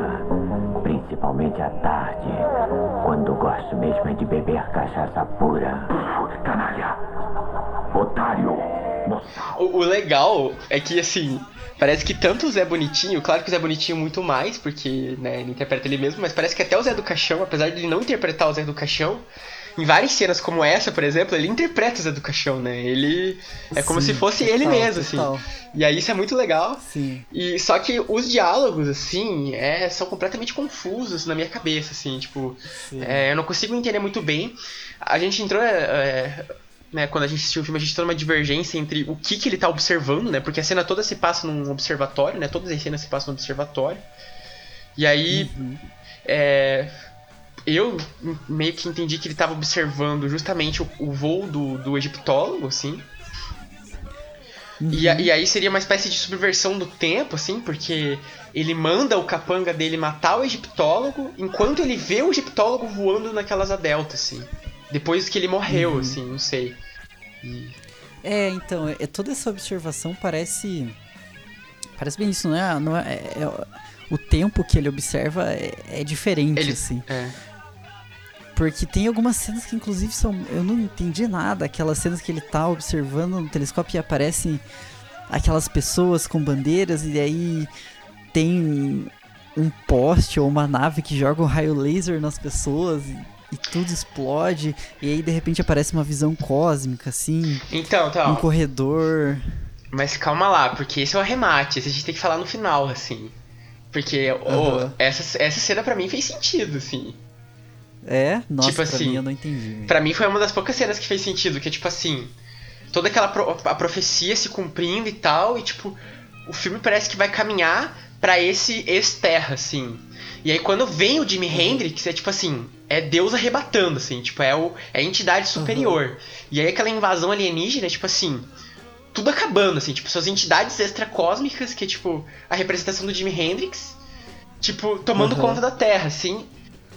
Mesmo é de beber cachaça pura. Canalha! Otário! O, o legal é que, assim, parece que tanto o Zé Bonitinho, claro que o Zé Bonitinho muito mais, porque né, ele interpreta ele mesmo, mas parece que até o Zé do Caixão, apesar de ele não interpretar o Zé do Caixão, em várias cenas como essa, por exemplo, ele interpreta o Zé do Caixão, né? Ele é como Sim, se fosse ele total, mesmo, total. assim. E aí isso é muito legal. Sim. E só que os diálogos, assim, é, são completamente confusos na minha cabeça, assim, tipo, é, eu não consigo entender muito bem. A gente entrou, é, é, né, quando a gente assistiu o filme, a gente entrou numa divergência entre o que, que ele tá observando, né, porque a cena toda se passa num observatório, né, todas as cenas se passam no observatório. E aí, é, eu meio que entendi que ele tava observando justamente o, o voo do, do egiptólogo, assim. E, a- e aí seria uma espécie de subversão do tempo, assim, porque ele manda o capanga dele matar o egiptólogo enquanto ele vê o egiptólogo voando naquelas adeltas, assim. Depois que ele morreu, assim, não sei. E- É, então, é, toda essa observação parece. Parece bem isso, não é? Não é, é- é- o tempo que ele observa é, é diferente, Ele- assim. É. Porque tem algumas cenas que, inclusive, são. Eu não entendi nada. Aquelas cenas que ele tá observando no telescópio e aparecem aquelas pessoas com bandeiras, e aí tem um poste ou uma nave que joga um raio laser nas pessoas e, e tudo explode. E aí, de repente, aparece uma visão cósmica, assim, Então, tá, um corredor. Mas calma lá, porque esse é o arremate, esse a gente tem que falar no final, assim. Porque ô, Aham. essa, essa cena pra mim fez sentido, assim. É? Nossa, Tipo assim, mim eu não entendi. Pra mim foi uma das poucas cenas que fez sentido, que é tipo assim, toda aquela pro- a profecia se cumprindo e tal, e tipo, o filme parece que vai caminhar pra esse ex-terra, assim. E aí quando vem o Jimi Hendrix, é tipo assim, é Deus arrebatando, assim, tipo, é, o, é a entidade superior. E aí aquela invasão alienígena, é tipo assim, tudo acabando, assim, tipo, suas entidades extracósmicas, que é tipo a representação do Jimi Hendrix, tipo, tomando Aham. conta da Terra, assim.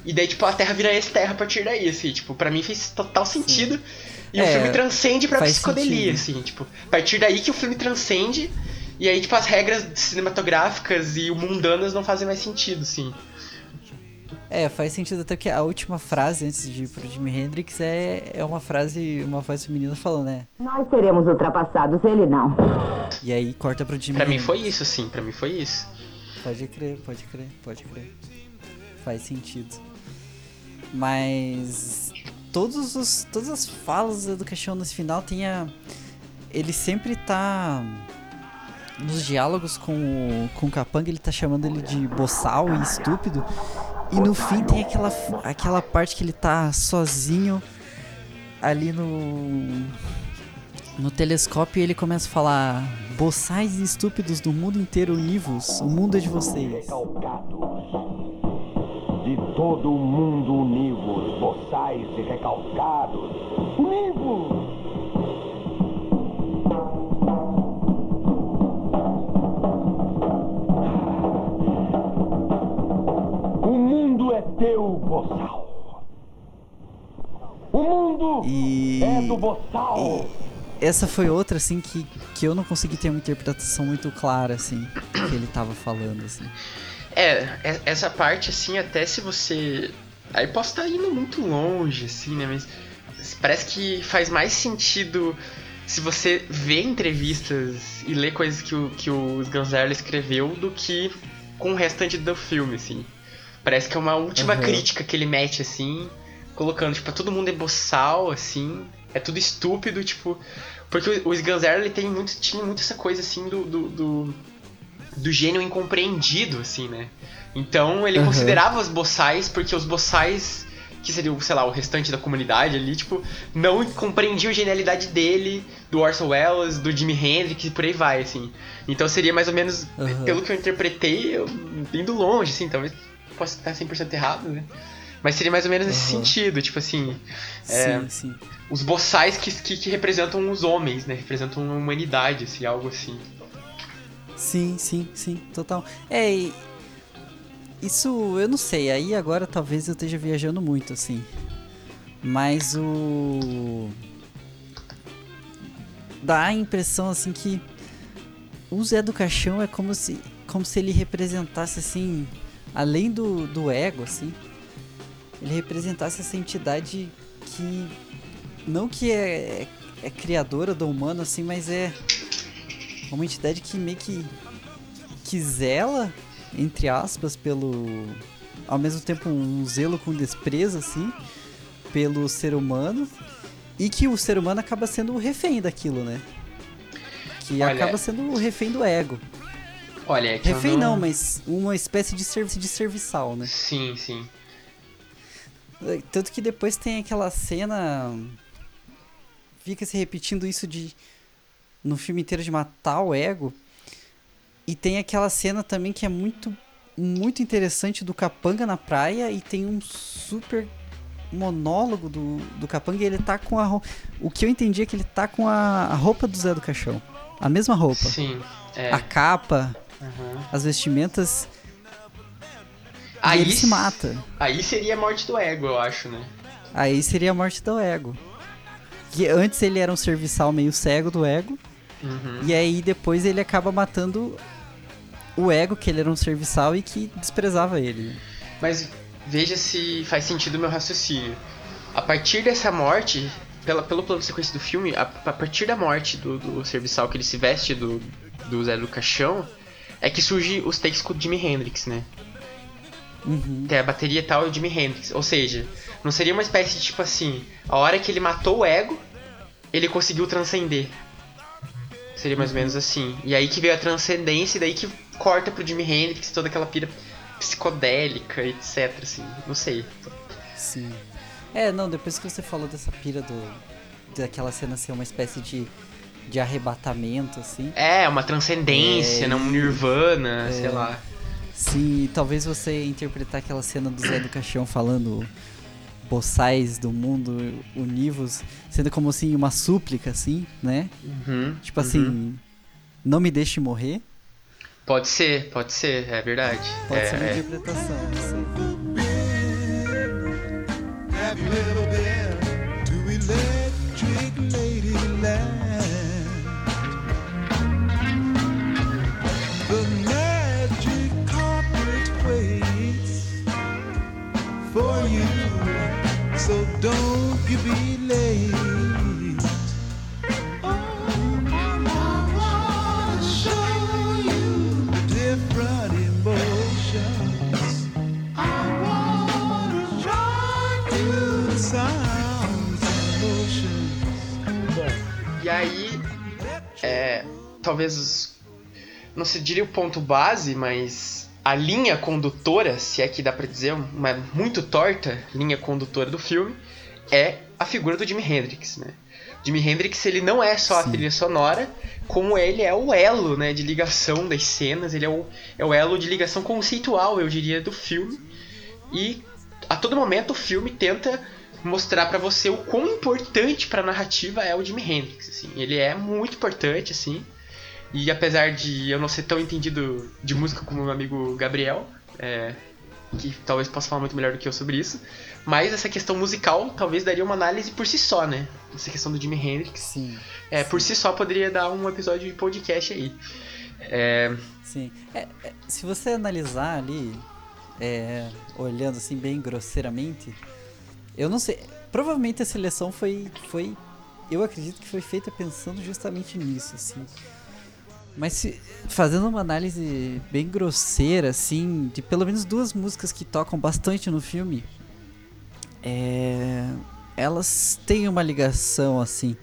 E daí, tipo, a Terra vira ex-terra a partir daí, assim, tipo, pra mim fez total sentido. E o É, filme transcende pra psicodelia, sentido. assim, tipo, a partir daí que o filme transcende, e aí, tipo, as regras cinematográficas e o mundanas não fazem mais sentido, assim. É, faz sentido até que a última frase antes de ir pro Jimi Hendrix é, é uma frase, uma voz feminina falando, né? Nós seremos ultrapassados, ele não. E aí corta pro Jimi Pra mim Hendrix. foi isso, assim, pra mim foi isso. Pode crer, pode crer, pode crer. Faz sentido. Mas todos os, todas as falas do Caixão nesse final tem a. Ele sempre tá. Nos diálogos com o, com o Capanga, ele tá chamando ele de boçal e estúpido. E no fim tem aquela, aquela parte que ele tá sozinho ali no. No telescópio e ele começa a falar: Boçais e estúpidos do mundo inteiro univos, o mundo é de vocês. Todo o mundo univos, boçais e recalcados. Univos! O mundo é teu, boçal. O mundo E- é do boçal. Essa foi outra, assim, que, que eu não consegui ter uma interpretação muito clara, assim, que ele tava falando, assim. É, é- essa parte, assim, até se você. Aí posso estar indo muito longe, assim, né? Mas parece que faz mais sentido se você vê entrevistas e lê coisas que o, que o Sganzerla escreveu do que com o restante do filme, assim. Parece que é uma última Aham. crítica que ele mete, assim, colocando, tipo, todo mundo é boçal, assim, é tudo estúpido, tipo. Porque o, o ele tem muito, tinha muito essa coisa, assim, do- do- do do gênio incompreendido, assim, né? Então ele Aham. considerava os boçais porque os boçais, que seria, sei lá, o restante da comunidade ali, tipo, não compreendiam a genialidade dele, do Orson Welles, do Jimi Hendrix e por aí vai, assim. Então seria mais ou menos, Aham. pelo que eu interpretei, eu indo longe, assim, talvez possa estar 100% errado, né? Mas seria mais ou menos nesse Aham. sentido, tipo assim, É. Sim, sim. os boçais que, que, que representam os homens, né? Representam a humanidade, assim, algo assim. Sim, sim, sim, total. É, isso eu não sei, aí agora talvez eu esteja viajando muito, assim. Mas o. Dá a impressão, assim, que o Zé do Caixão é como se, como se ele representasse, assim, além do, do ego, assim, ele representasse essa entidade que. Não que é, é criadora do humano, assim, mas é uma entidade que meio que que zela entre aspas pelo ao mesmo tempo um zelo com desprezo assim pelo ser humano e que o ser humano acaba sendo o refém daquilo, né? Que Olha- acaba sendo o refém do ego. Olha, é que Refém não, mas uma espécie de serviço de serviçal, né? Sim, sim. Tanto que depois tem aquela cena. Fica se repetindo isso de. No filme inteiro de matar o ego. E tem aquela cena também que é muito. Muito interessante do Capanga na praia. E tem um super monólogo do, do Capanga. E ele tá com a roupa. O que eu entendi é que ele tá com a, a roupa do Zé do Caixão. A mesma roupa. Sim. É. A capa, Uhum. as vestimentas. Aí, e ele se mata. Aí seria a morte do ego, eu acho, né? Aí seria a morte do ego. Que antes ele era um serviçal meio cego do ego. Uhum. E aí depois ele acaba matando o ego, que ele era um serviçal e que desprezava ele. Mas veja se faz sentido o meu raciocínio. A partir dessa morte, pela, pelo plano de sequência do filme, a, a partir da morte do, do serviçal que ele se veste do, do Zé do Caixão, é que surge os takes com o Jimi Hendrix, né? Uhum. Tem a bateria tal e o Jimi Hendrix. Ou seja, não seria uma espécie de tipo assim, a hora que ele matou o ego, ele conseguiu transcender. Seria mais ou menos assim. E aí que veio a transcendência, e daí que corta pro Jimi Hendrix toda aquela pira psicodélica, etc. Assim, não sei. Sim. É, não, depois que você falou dessa pira do. daquela cena ser uma espécie de. de arrebatamento, assim. É, uma transcendência, É, não um nirvana, sei lá. Sim, talvez você interpretar aquela cena do Zé do Caixão falando boçais do mundo univos, sendo como assim uma súplica, assim, né? Uhum, Tipo assim, não me deixe morrer. Pode ser, pode ser, é verdade. Pode é, ser uma é. interpretação, não sei. Have you ever been to Electric Ladyland? Don't you be late. Oh, I wanna show you different emotions. I wanna sounds emotions. E aí, é, talvez, não se diria o ponto base, mas a linha condutora, se é que dá pra dizer, uma muito torta linha condutora do filme, é a figura do Jimi Hendrix, né? Jimi Hendrix, ele não é só a Sim. trilha sonora, como ele é o elo, né, de ligação das cenas, ele é o, é o elo de ligação conceitual, eu diria, do filme. E a todo momento o filme tenta mostrar pra você o quão importante pra narrativa é o Jimi Hendrix, assim. Ele é muito importante, assim. E apesar de eu não ser tão entendido de música como meu amigo Gabriel, é, que talvez possa falar muito melhor do que eu sobre isso, mas essa questão musical talvez daria uma análise por si só, né? Essa questão do Jimi Hendrix. Sim, É, por si só poderia dar um episódio de podcast aí. É, sim. É, é, se você analisar ali, é, olhando assim bem grosseiramente, eu não sei. Provavelmente a seleção foi, foi. Eu acredito que foi feita pensando justamente nisso, assim. Mas se- fazendo uma análise bem grosseira, assim, de pelo menos duas músicas que tocam bastante no filme, é, elas têm uma ligação, assim.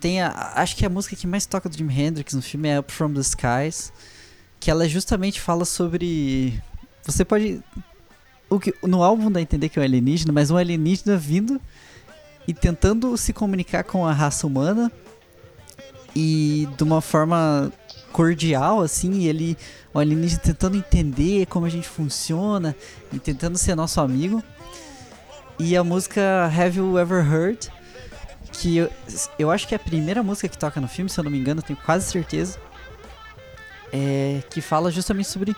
Tem a, acho que a música que mais toca do Jimi Hendrix no filme é Up From The Skies, que ela justamente fala sobre... Você pode... O que, no álbum dá a entender que é um alienígena, mas um alienígena vindo e tentando se comunicar com a raça humana e de uma forma cordial, assim, ele, o alienígena tentando entender como a gente funciona e tentando ser nosso amigo. E a música Have You Ever Heard, que eu, eu acho que é a primeira música que toca no filme, se eu não me engano, tenho quase certeza, é, que fala justamente sobre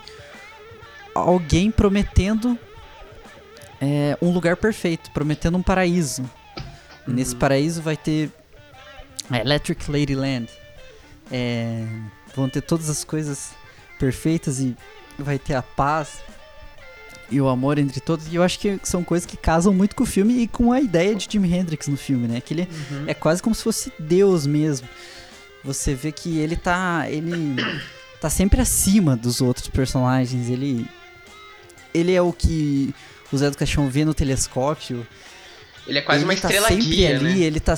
alguém prometendo é, um lugar perfeito, prometendo um paraíso. E nesse paraíso vai ter Electric Ladyland. É, vão ter todas as coisas perfeitas e vai ter a paz e o amor entre todos. E eu acho que são coisas que casam muito com o filme e com a ideia de Jimi Hendrix no filme, né? Que ele é quase como se fosse Deus mesmo. Você vê que ele tá. Ele tá sempre acima dos outros personagens. Ele. Ele é o que o Zé do Caixão vê no telescópio. ele é quase ele uma tá estrela sempre guia, ali, né? ele tá.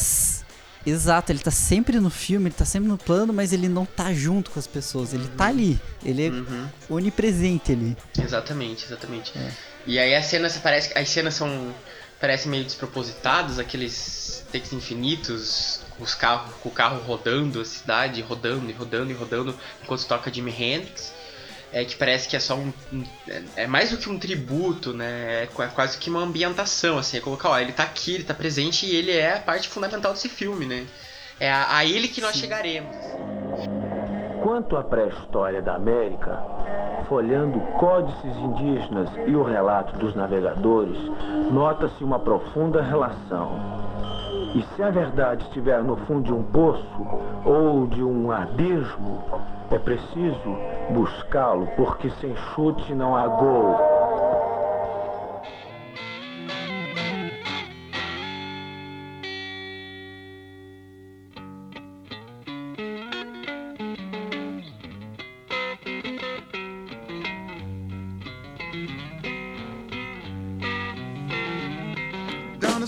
Exato, ele tá sempre no filme, ele tá sempre no plano, mas ele não tá junto com as pessoas. Ele tá ali. Ele é Uhum. onipresente ali. Exatamente, exatamente. É. E aí as cenas parece as cenas são parecem meio despropositadas, aqueles takes infinitos, com os carros, com o carro rodando a cidade, rodando e rodando e rodando enquanto toca Jimi Hendrix. É que parece que é só um, um- é- mais do que um tributo, né? É qua- quase que uma ambientação assim, é colocar, ó, ele tá aqui, ele tá presente e ele é a parte fundamental desse filme, né? É a, a ele que nós chegaremos. Quanto à pré-história da América, folhando códices indígenas e o relato dos navegadores, nota-se uma profunda relação. E se a verdade estiver no fundo de um poço ou de um abismo, é preciso buscá-lo, porque sem chute não há gol.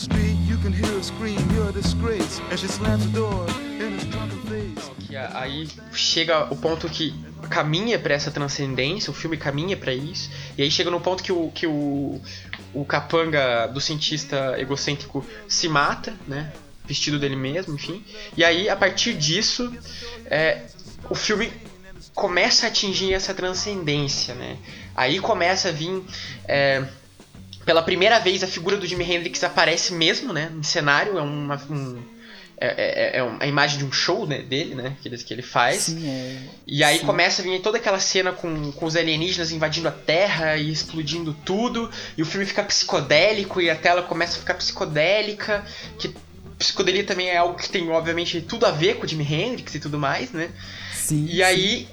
Street, can hear her scream, you're a disgrace. And she slams the door in his drunken face. Que aí chega o ponto que caminha pra essa transcendência, o filme caminha pra isso, e aí chega no ponto que o, que o, o capanga do cientista egocêntrico se mata, né? Vestido dele mesmo, enfim. E aí, a partir disso, é, o filme começa a atingir essa transcendência, né? Aí começa a vir. é, pela primeira vez a figura do Jimi Hendrix aparece mesmo, né? Em cenário, é uma. um- é, é, é uma- a imagem de um show né, dele, né? Que ele, que ele faz. Sim, é. E aí Sim. começa a vir toda aquela cena com, com os alienígenas invadindo a Terra e explodindo tudo, e o filme fica psicodélico e a tela começa a ficar psicodélica, que psicodelia também é algo que tem obviamente tudo a ver com o Jimi Hendrix e tudo mais, né? Sim. E aí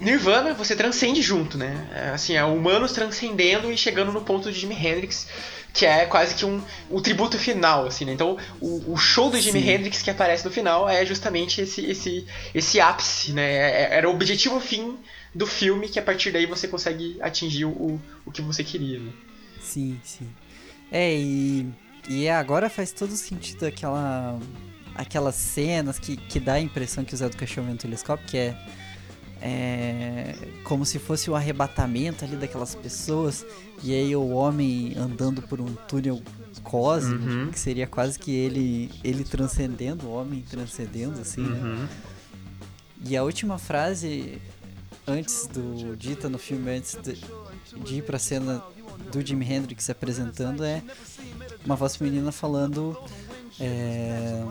Nirvana você transcende junto, né? É, Assim, é humanos transcendendo e chegando no ponto de Jimi Hendrix, que é quase que um, um tributo final, assim, né? Então, o, o show do Jimi Sim. Hendrix que aparece no final é justamente esse, esse, esse ápice, né? É- Era o objetivo fim do filme, que a partir daí você consegue atingir o, o que você queria, né? Sim, sim. É, e, e agora faz todo sentido aquela aquelas cenas que, que dá a impressão que o Zé do Caixão vê no telescópio, que é, é como se fosse o arrebatamento ali daquelas pessoas, e aí o homem andando por um túnel cósmico, Uhum. que seria quase que ele, ele transcendendo, o homem transcendendo, assim, né? Uhum. E a última frase, antes do dita no filme, antes de, de ir pra cena do Jimi Hendrix se apresentando, é uma voz feminina falando. é,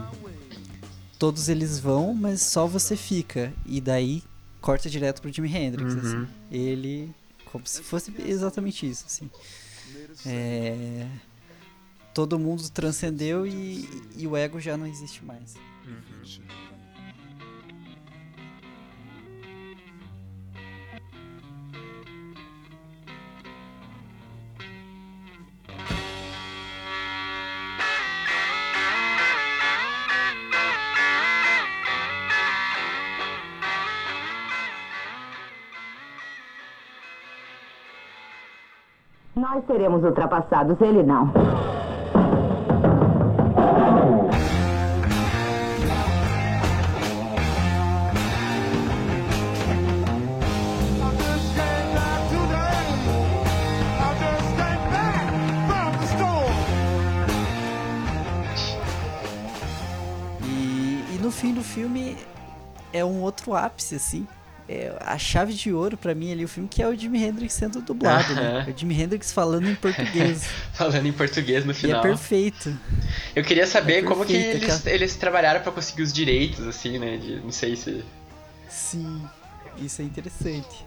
Todos eles vão, mas só você fica. E daí corta direto pro Jimi Hendrix. Uhum. assim. Ele. Como se fosse exatamente isso. Assim. É, todo mundo transcendeu e, e o ego já não existe mais. Nós seremos ultrapassados, ele não. E, e no fim do filme é um outro ápice, assim. É a chave de ouro pra mim ali, o filme, que é o Jimi Hendrix sendo dublado, né? Aham. O Jimi Hendrix falando em português. Falando em português no e final. é perfeito. Eu queria saber É como que eles, eles trabalharam pra conseguir os direitos, assim, né? De, não sei se. Sim, isso é interessante.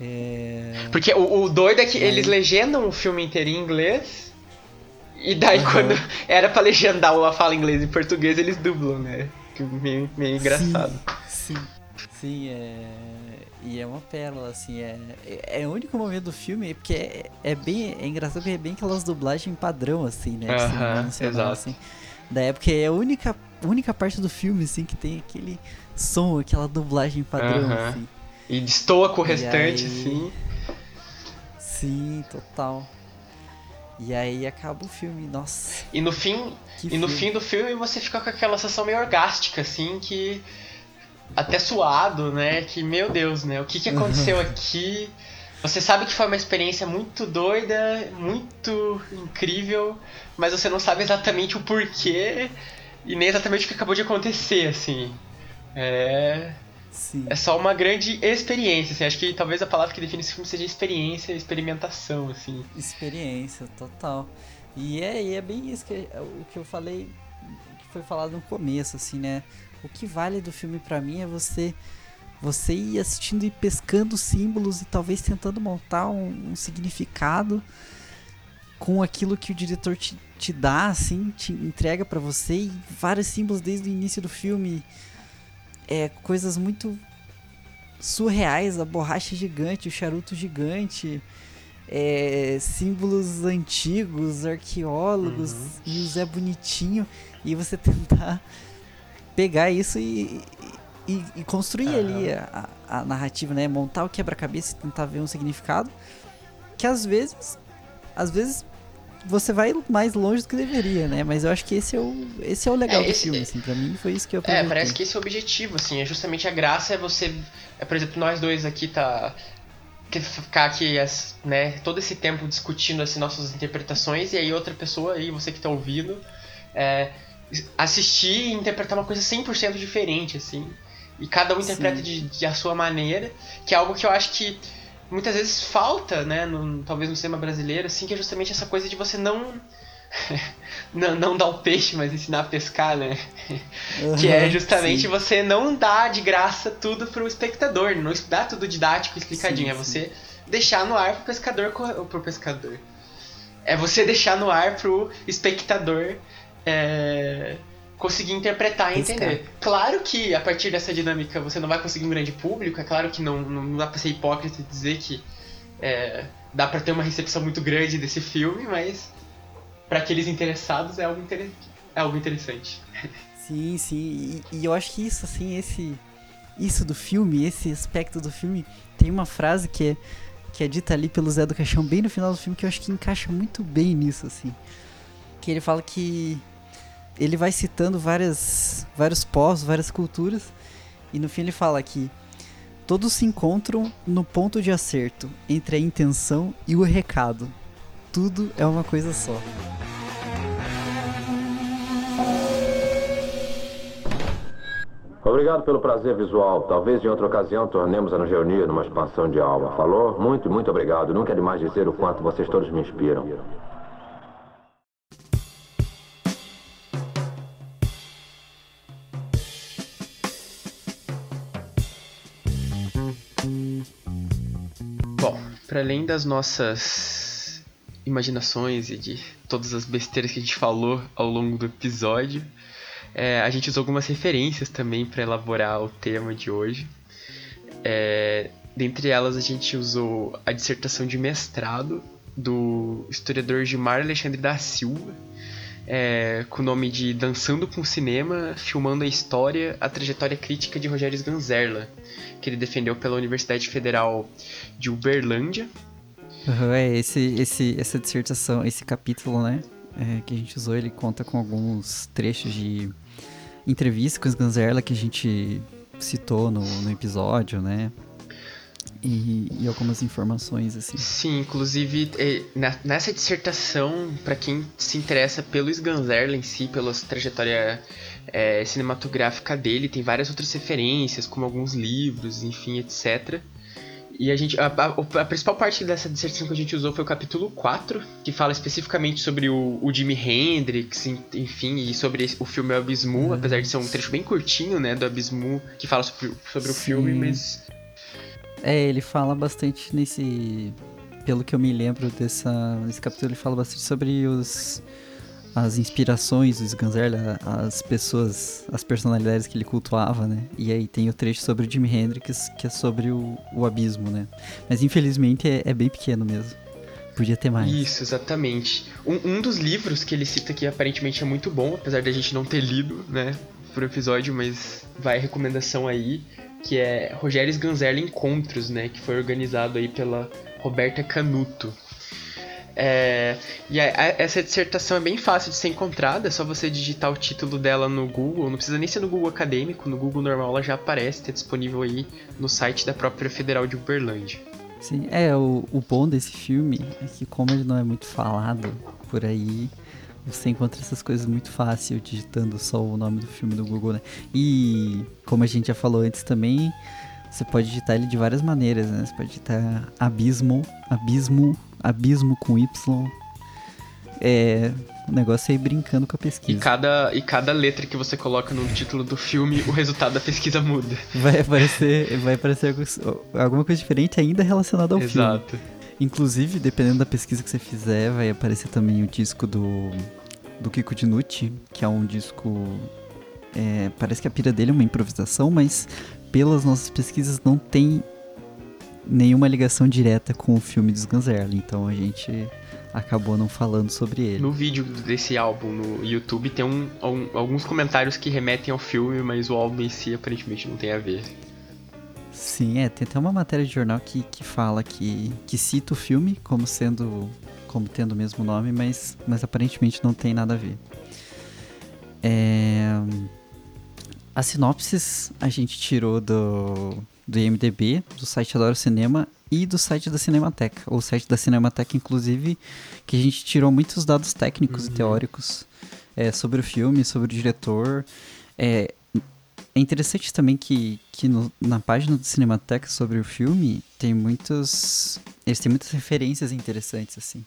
É... Porque o, o doido é que E aí? eles legendam o filme inteiro em inglês. E daí Aham. quando era pra legendar uma fala em inglês e português, eles dublam, né? Meio, meio engraçado. Sim, sim, sim, é... E é uma pérola, assim, é... é é o único momento do filme, porque é, é bem... É engraçado porque é bem aquelas dublagens padrão, assim, né? exato. assim. Da época é a única, única parte do filme, assim, que tem aquele som, aquela dublagem padrão, assim. E destoa com o restante, aí? assim. Sim, total. E aí acaba o filme, nossa. E no fim. Que e no filme. fim do filme você fica com aquela sensação meio orgástica, assim, que. Até suado, né? Que, meu Deus, né? O que, que aconteceu aqui? Você sabe que foi uma experiência muito doida, muito incrível, mas você não sabe exatamente o porquê e nem exatamente o que acabou de acontecer, assim. É. Sim. É só uma grande experiência, assim. Acho que talvez a palavra que define esse filme seja experiência, experimentação, assim. Experiência, total. E é, e é bem isso que o que eu falei, que que foi falado no começo, assim, né? O que vale do filme para mim é você você ir assistindo e pescando símbolos e talvez tentando montar um, um significado com aquilo que o diretor te, te dá, assim, te entrega para você e vários símbolos desde o início do filme. É, coisas muito surreais, a borracha gigante, o charuto gigante, é, símbolos antigos, arqueólogos uhum. e o Zé Bonitinho, e você tentar pegar isso e, e, e construir uhum. ali a, a, narrativa, né? Montar o quebra-cabeça e tentar ver um significado que às vezes, às vezes você vai mais longe do que deveria, né? Mas eu acho que esse é o, esse é o legal é, esse, do filme, assim. Pra mim foi isso que eu É, parece que esse é o objetivo, assim. É justamente a graça é você... É, por exemplo, nós dois aqui tá... Que ficar aqui, né, todo esse tempo discutindo assim, nossas interpretações e aí outra pessoa aí, você que tá ouvindo, é, assistir e interpretar uma coisa 100% diferente, assim. E cada um interpreta de, de, a sua maneira, que é algo que eu acho que muitas vezes falta, né, no, talvez no cinema brasileiro, assim, que é justamente essa coisa de você não não, não dar o peixe, mas ensinar a pescar, né? Uhum, que é justamente sim. você não dar de graça tudo pro espectador, não dar tudo didático, explicadinho, sim, é você sim. deixar no ar pro pescador, pro pescador. É você deixar no ar pro espectador é, conseguir interpretar e entender. Claro que a partir dessa dinâmica você não vai conseguir um grande público, é claro que não, não dá pra ser hipócrita e dizer que é, dá pra ter uma recepção muito grande desse filme, mas para aqueles interessados é algo, inter... é algo interessante. Sim, sim, e, e, eu acho que isso, assim, esse isso do filme, esse aspecto do filme, tem uma frase que é, que é dita ali pelo Zé do Caixão bem no final do filme que eu acho que encaixa muito bem nisso, assim. Que ele fala que ele vai citando várias, vários povos, várias culturas, e no fim ele fala que todos se encontram no ponto de acerto entre a intenção e o recado. Tudo é uma coisa só. Obrigado pelo prazer visual. Talvez em outra ocasião tornemos a nos reunir numa expansão de alma. Falou? Muito, muito obrigado. Nunca é demais dizer o quanto vocês todos me inspiram. Para além das nossas imaginações e de todas as besteiras que a gente falou ao longo do episódio, é, a gente usou algumas referências também para elaborar o tema de hoje. É, dentre elas, a gente usou a dissertação de mestrado do historiador Gilmar Alexandre da Silva, é, com o nome de Dançando com o Cinema, filmando a história, a trajetória crítica de Rogério Sganzerla, que ele defendeu pela Universidade Federal de Uberlândia. Uhum, é, esse, esse, essa dissertação, esse capítulo, né, é, que a gente usou, ele conta com alguns trechos de entrevista com o Sganzerla que a gente citou no, no episódio, né, e, e, algumas informações assim. Sim, inclusive nessa dissertação, para quem se interessa pelo Sganzerla em si, pela trajetória é, cinematográfica dele, tem várias outras referências, como alguns livros, enfim, etc. E a gente. A, a, a, principal parte dessa dissertação que a gente usou foi o capítulo 4, que fala especificamente sobre o, o Jimi Hendrix, enfim, e sobre o filme Abismu, uhum. apesar de ser um trecho bem curtinho, né, do Abismu, que fala sobre, sobre o filme, mas. É, ele fala bastante nesse. Pelo que eu me lembro dessa, desse capítulo, ele fala bastante sobre os as inspirações do Sganzerla, as pessoas, as personalidades que ele cultuava, né? E aí tem o trecho sobre o Jimi Hendrix, que é sobre o, o abismo, né? Mas infelizmente é, é, bem pequeno mesmo. Podia ter mais. Isso, exatamente. Um, um dos livros que ele cita aqui aparentemente é muito bom, apesar da gente não ter lido, né? Por episódio, mas vai recomendação aí, que é Rogério Sganzerla Encontros, né? Que foi organizado aí pela Roberta Canuto. É, e a, a, essa dissertação é bem fácil de ser encontrada, é só você digitar o título dela no Google, não precisa nem ser no Google acadêmico, no Google normal ela já aparece, está disponível aí no site da própria Federal de Uberlândia. Sim, é, o, o bom desse filme é que como ele não é muito falado por aí, você encontra essas coisas muito fácil digitando só o nome do filme no Google, né? E como a gente já falou antes também, você pode digitar ele de várias maneiras, né? Você pode digitar abismo, abismo abismo com Y. É, O negócio é ir brincando com a pesquisa. E cada, e cada letra que você coloca no título do filme, o resultado da pesquisa muda. Vai aparecer, vai aparecer alguma coisa diferente ainda relacionada ao Exato. filme. Inclusive, dependendo da pesquisa que você fizer, vai aparecer também o disco do, do Kiko Dinucci, que é um disco. É, parece que a pira dele é uma improvisação, mas pelas nossas pesquisas não tem nenhuma ligação direta com o filme dos Guns então a gente acabou não falando sobre ele. No vídeo desse álbum no YouTube tem um, um, alguns comentários que remetem ao filme, mas o álbum em si aparentemente não tem a ver. Sim, é, tem até uma matéria de jornal que, que fala que, que cita o filme como sendo como tendo o mesmo nome, mas, mas aparentemente não tem nada a ver. É, as sinopses a gente tirou do, do IMDB, do site Adoro Cinema e do site da Cinemateca. O site da Cinemateca, inclusive, que a gente tirou muitos dados técnicos uhum. e teóricos é, sobre o filme, sobre o diretor. É, é interessante também que, que no, na página do Cinemateca sobre o filme tem muitos. Eles têm muitas referências interessantes, assim.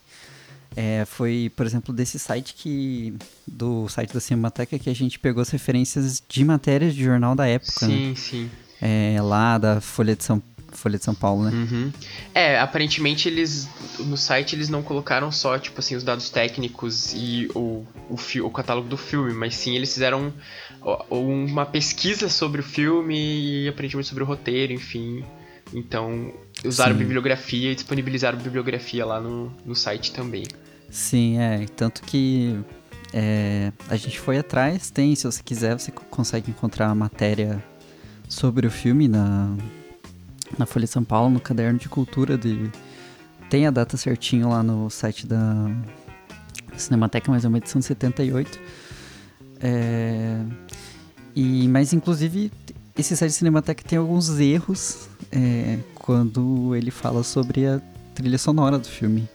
É, foi, por exemplo, desse site que. Do site da Cinemateca que a gente pegou as referências de matérias de jornal da época. Sim, né? sim é, lá da Folha de São Folha de São Paulo, né? Uhum. É, aparentemente eles no site eles não colocaram só tipo assim os dados técnicos e o, o, o catálogo do filme, mas sim eles fizeram uma pesquisa sobre o filme e aparentemente sobre o roteiro, enfim. Então usaram sim. bibliografia e disponibilizaram bibliografia lá no, no site também. Sim, é tanto que é, a gente foi atrás, tem, se você quiser, você consegue encontrar a matéria sobre o filme na, na Folha de São Paulo, no caderno de cultura de tem a data certinho lá no site da Cinemateca, mas é uma edição de 78. É, e, mas inclusive esse site de Cinemateca tem alguns erros é, quando ele fala sobre a trilha sonora do filme.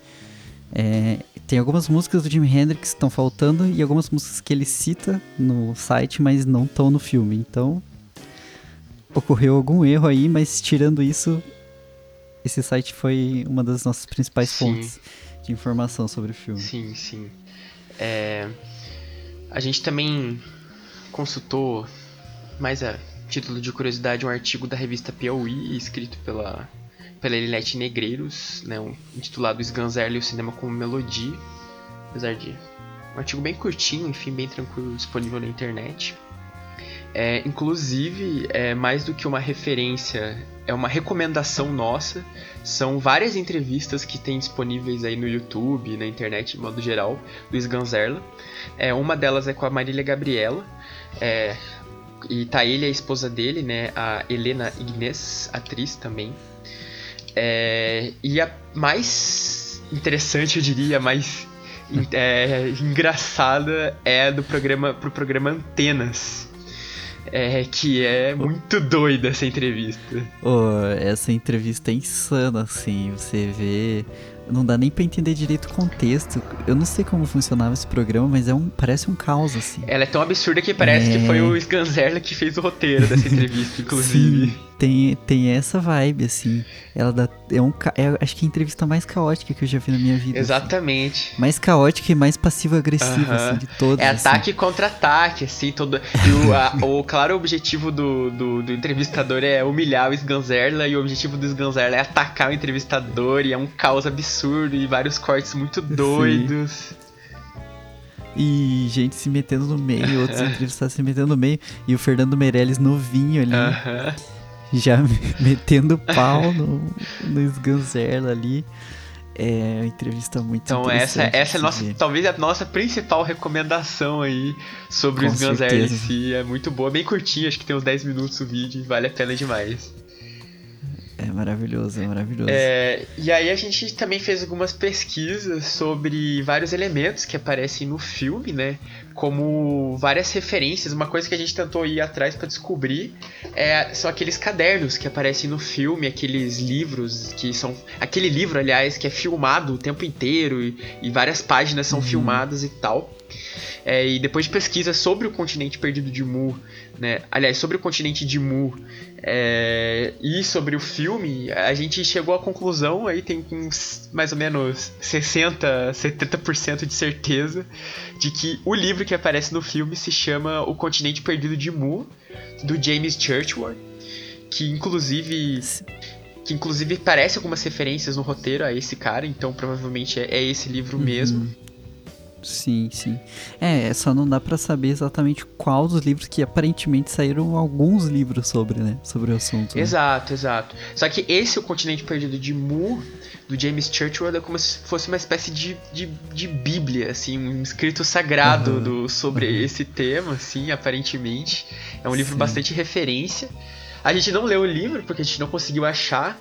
É, tem algumas músicas do Jimi Hendrix que estão faltando e algumas músicas que ele cita no site, mas não estão no filme. Então ocorreu algum erro aí, mas tirando isso, esse site foi uma das nossas principais sim. fontes de informação sobre o filme. Sim, sim. É, a gente também consultou, mais a título de curiosidade, um artigo da revista Piauí, escrito pela, pela Elinete Negreiros, né, um, intitulado Sganzerle e o Cinema como Melodia, apesar de um artigo bem curtinho, enfim, bem tranquilo, disponível na internet. É, inclusive, é mais do que uma referência, é uma recomendação nossa. São várias entrevistas que tem disponíveis aí no YouTube, na internet de modo geral, do Sganzerla. É, uma delas é com a Marília Gabriela. É, e tá ele, a esposa dele, né? A Helena Ignes, atriz também. É, e a mais interessante, eu diria, mais é, engraçada é do programa pro programa Antenas é que é muito doida essa entrevista. Oh, essa entrevista é insana, assim. Você vê não dá nem para entender direito o contexto. Eu não sei como funcionava esse programa, mas é um, parece um caos, assim. Ela é tão absurda que parece é... que foi o Sganzerla que fez o roteiro dessa entrevista, inclusive. Sim, tem, tem essa vibe, assim. Ela dá, é um, é, acho que é a entrevista mais caótica que eu já vi na minha vida. Assim. Exatamente. Assim. Mais caótica e mais passiva-agressiva, uh -huh. assim, de todos. É assim. ataque contra ataque, assim, todo. E o, a, o claro objetivo do, do, do, entrevistador é humilhar o Sganzerla e o objetivo do Sganzerla é atacar o entrevistador e é um caos absurdo absurdo e vários cortes muito doidos. Sim. E gente se metendo no meio, outros entrevistados se metendo no meio. E o Fernando Meirelles novinho ali. Uh -huh. Já metendo pau no, no Sganzerla ali. É uma entrevista muito Então essa, essa é nossa, talvez a nossa principal recomendação aí sobre Com o Sganzerla em si. É muito boa, bem curtinha, acho que tem uns 10 minutos o vídeo, vale a pena demais. É maravilhoso, é maravilhoso. É, e aí a gente também fez algumas pesquisas sobre vários elementos que aparecem no filme, né? Como várias referências. Uma coisa que a gente tentou ir atrás para descobrir é, são aqueles cadernos que aparecem no filme, aqueles livros que são. Aquele livro, aliás, que é filmado o tempo inteiro e, e várias páginas são uhum. filmadas e tal. É, e depois de pesquisa sobre o continente perdido de Mu, né? Aliás, sobre o continente de Mu é, e sobre o filme, a gente chegou à conclusão, aí tem uns, mais ou menos 60, 70% de certeza de que o livro que aparece no filme se chama O Continente Perdido de Mu, do James Churchward, que inclusive que inclusive parece algumas referências no roteiro a esse cara, então provavelmente é, é esse livro Uhum. mesmo. Sim, sim. É, só não dá pra saber exatamente qual dos livros que aparentemente saíram alguns livros sobre, né? Sobre o assunto. né? Exato, exato. Só que esse, O Continente Perdido de Mu, do James Churchward, é como se fosse uma espécie de, de, de bíblia, assim, um escrito sagrado Aham, do, sobre aham. esse tema, assim, aparentemente. É um livro Sim. bastante referência. A gente não leu o livro porque a gente não conseguiu achar.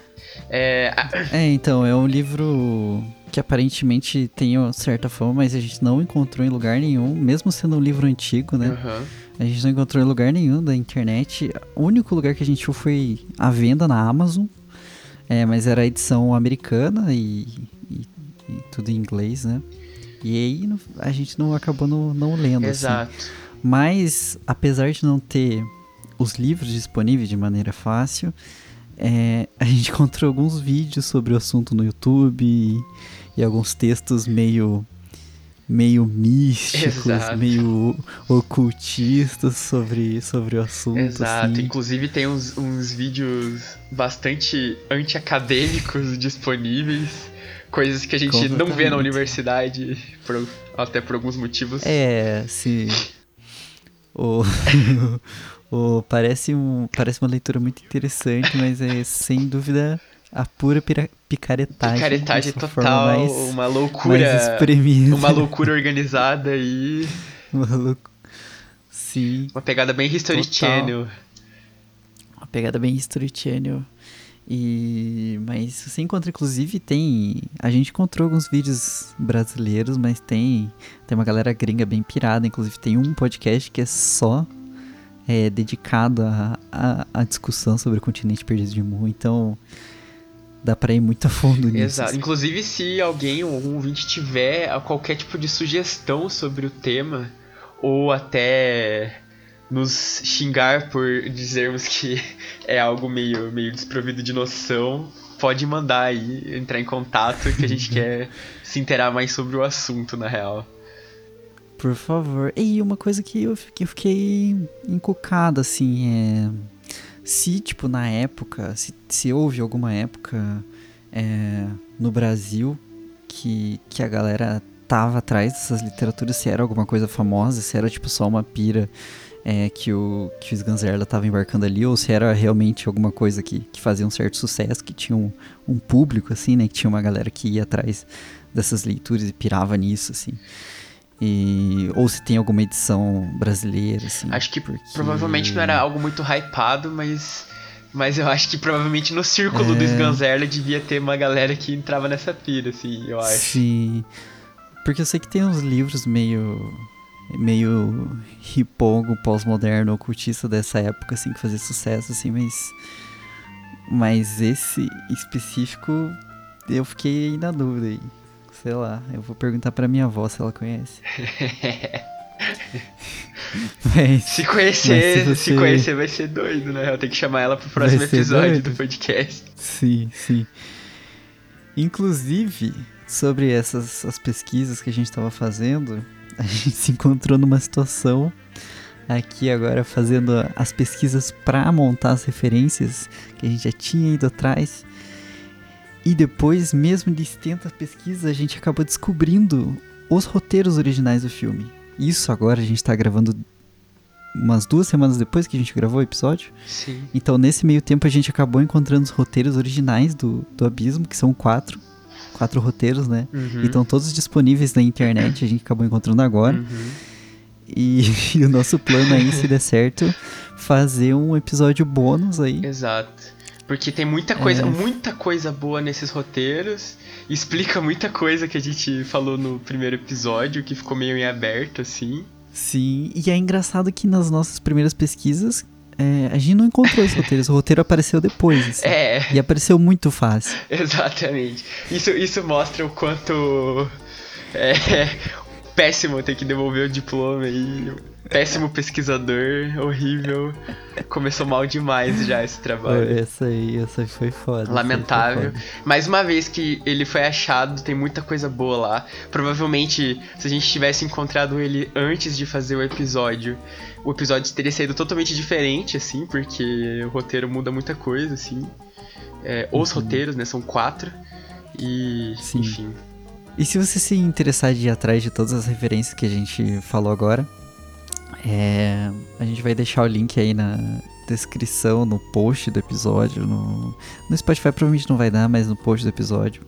É, É, então, é um livro que aparentemente tem uma certa fama, mas a gente não encontrou em lugar nenhum, mesmo sendo um livro antigo, né? Aham. A gente não encontrou em lugar nenhum da internet. O único lugar que a gente achou foi a venda na Amazon. É, mas era a edição americana e, e- e tudo em inglês, né? E aí a gente não acabou não, não lendo. assim. Exato. Mas, apesar de não ter os livros disponíveis de maneira fácil, é, a gente encontrou alguns vídeos sobre o assunto no YouTube e, e alguns textos meio meio místicos, Exato. meio ocultistas sobre, sobre o assunto. Exato. assim. Inclusive tem uns, uns vídeos bastante anti-acadêmicos disponíveis. Coisas que a gente não vê na universidade, por- até por alguns motivos. É, se. O, o, parece, um, parece uma leitura muito interessante, mas é sem dúvida a pura picaretagem. Picaretagem total, mais- uma loucura. Uma loucura organizada e Uma louco- Sim, uma pegada bem History Total. Channel. uma pegada bem History Channel. E mas você encontra inclusive tem, a gente encontrou alguns vídeos brasileiros, mas tem tem uma galera gringa bem pirada, inclusive tem um podcast que é só é, dedicado à à- à discussão sobre o continente perdido de Mu, então dá pra ir muito a fundo nisso. Exato. assim. Inclusive, se alguém, algum ouvinte tiver qualquer tipo de sugestão sobre o tema, ou até nos xingar por dizermos que é algo meio, meio desprovido de noção, pode mandar aí, entrar em contato, que a gente quer se inteirar mais sobre o assunto, na real. Por favor. E uma coisa que eu, que eu fiquei encucado, assim, é. Se, tipo, na época, se, se houve alguma época é, no Brasil que, que a galera tava atrás dessas literaturas, se era alguma coisa famosa, se era, tipo, só uma pira é, que, o, que o Sganzerla tava embarcando ali, ou se era realmente alguma coisa que, que fazia um certo sucesso, que tinha um, um público, assim, né? Que tinha uma galera que ia atrás dessas leituras e pirava nisso, assim. E, ou se tem alguma edição brasileira, assim. Acho que porque- provavelmente não era algo muito hypado, mas. Mas eu acho que provavelmente no círculo do É. Sganzerla devia ter uma galera que entrava nessa pira, assim, eu acho. Sim. Porque eu sei que tem uns livros meio. meio ripongo, pós-moderno, ocultista dessa época, assim, que fazia sucesso, assim, mas. Mas esse específico eu fiquei na dúvida aí. Sei lá, eu vou perguntar pra minha avó se ela conhece. Mas, Se conhecer, Mas se, se você- conhecer vai ser doido, né? Eu tenho que chamar ela pro próximo episódio doido? do podcast. Sim, sim. Inclusive, sobre essas as pesquisas que a gente estava fazendo, a gente se encontrou numa situação aqui agora fazendo as pesquisas para montar as referências que a gente já tinha ido atrás. E depois, mesmo de extensa pesquisa, a gente acabou descobrindo os roteiros originais do filme. Isso agora a gente está gravando umas duas semanas depois que a gente gravou o episódio. Sim. Então, nesse meio tempo, a gente acabou encontrando os roteiros originais do, do Abismo, que são quatro. Quatro roteiros, né? Uhum. E estão todos disponíveis na internet, a gente acabou encontrando agora. Uhum. E, e o nosso plano aí, se der certo, fazer um episódio bônus aí. Exato. Porque tem muita coisa, É. muita coisa boa nesses roteiros. Explica muita coisa que a gente falou no primeiro episódio, que ficou meio em aberto, assim. Sim, e é engraçado que nas nossas primeiras pesquisas, é, a gente não encontrou esses roteiros, o roteiro apareceu depois, assim. É, E apareceu muito fácil. exatamente. Isso, isso mostra o quanto. É, péssimo ter que devolver o diploma aí. Péssimo pesquisador, horrível. Começou mal demais já esse trabalho. Essa aí, essa aí foi foda. Lamentável. Foi foda. Mais uma vez que ele foi achado, tem muita coisa boa lá. Provavelmente, se a gente tivesse encontrado ele antes de fazer o episódio, o episódio teria saído totalmente diferente, assim, porque o roteiro muda muita coisa, assim. É, os Uhum. roteiros, né? São quatro. E. Sim. Enfim. E se você se interessar de ir atrás de todas as referências que a gente falou agora, é, a gente vai deixar o link aí na descrição, no post do episódio. No, no Spotify provavelmente não vai dar, mas no post do episódio.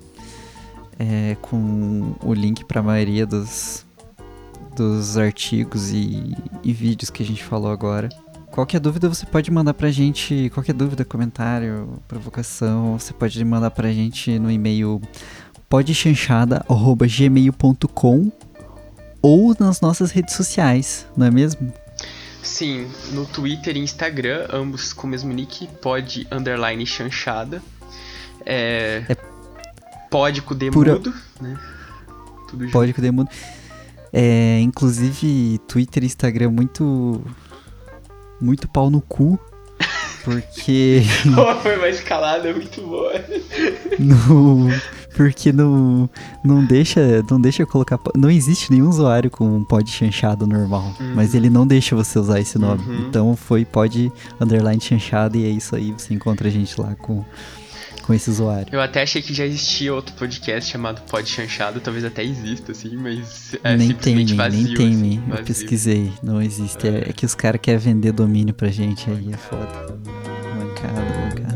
É, com o link para a maioria dos, dos artigos e, e vídeos que a gente falou agora. Qualquer dúvida você pode mandar pra gente, qualquer dúvida, comentário, provocação, você pode mandar pra gente no e-mail podchanchada.gmail.com ou nas nossas redes sociais, não é mesmo? Sim, no Twitter e Instagram, ambos com o mesmo nick, pod underline chanchada. É. Pod com D Pura- né? Tudo junto. Pode com o Demundo. É, inclusive, Twitter e Instagram muito. Muito pau no cu. Porque. Pô, foi uma escalada muito boa. no, porque no, não deixa não deixa eu colocar. Não existe nenhum usuário com um pod chanchado normal. Mas ele não deixa você usar esse nome. Uhum. Então foi pod underline chanchado e é isso aí. Você encontra a gente lá com, com esse usuário. Eu até achei que já existia outro podcast chamado Pod Chanchado, talvez até exista, assim, mas é nem tem, simplesmente nem, vazio. nem tem, assim, eu vazio. pesquisei. Não existe. É, é que os caras querem vender domínio pra gente aí, é foda. Mancada, mancada.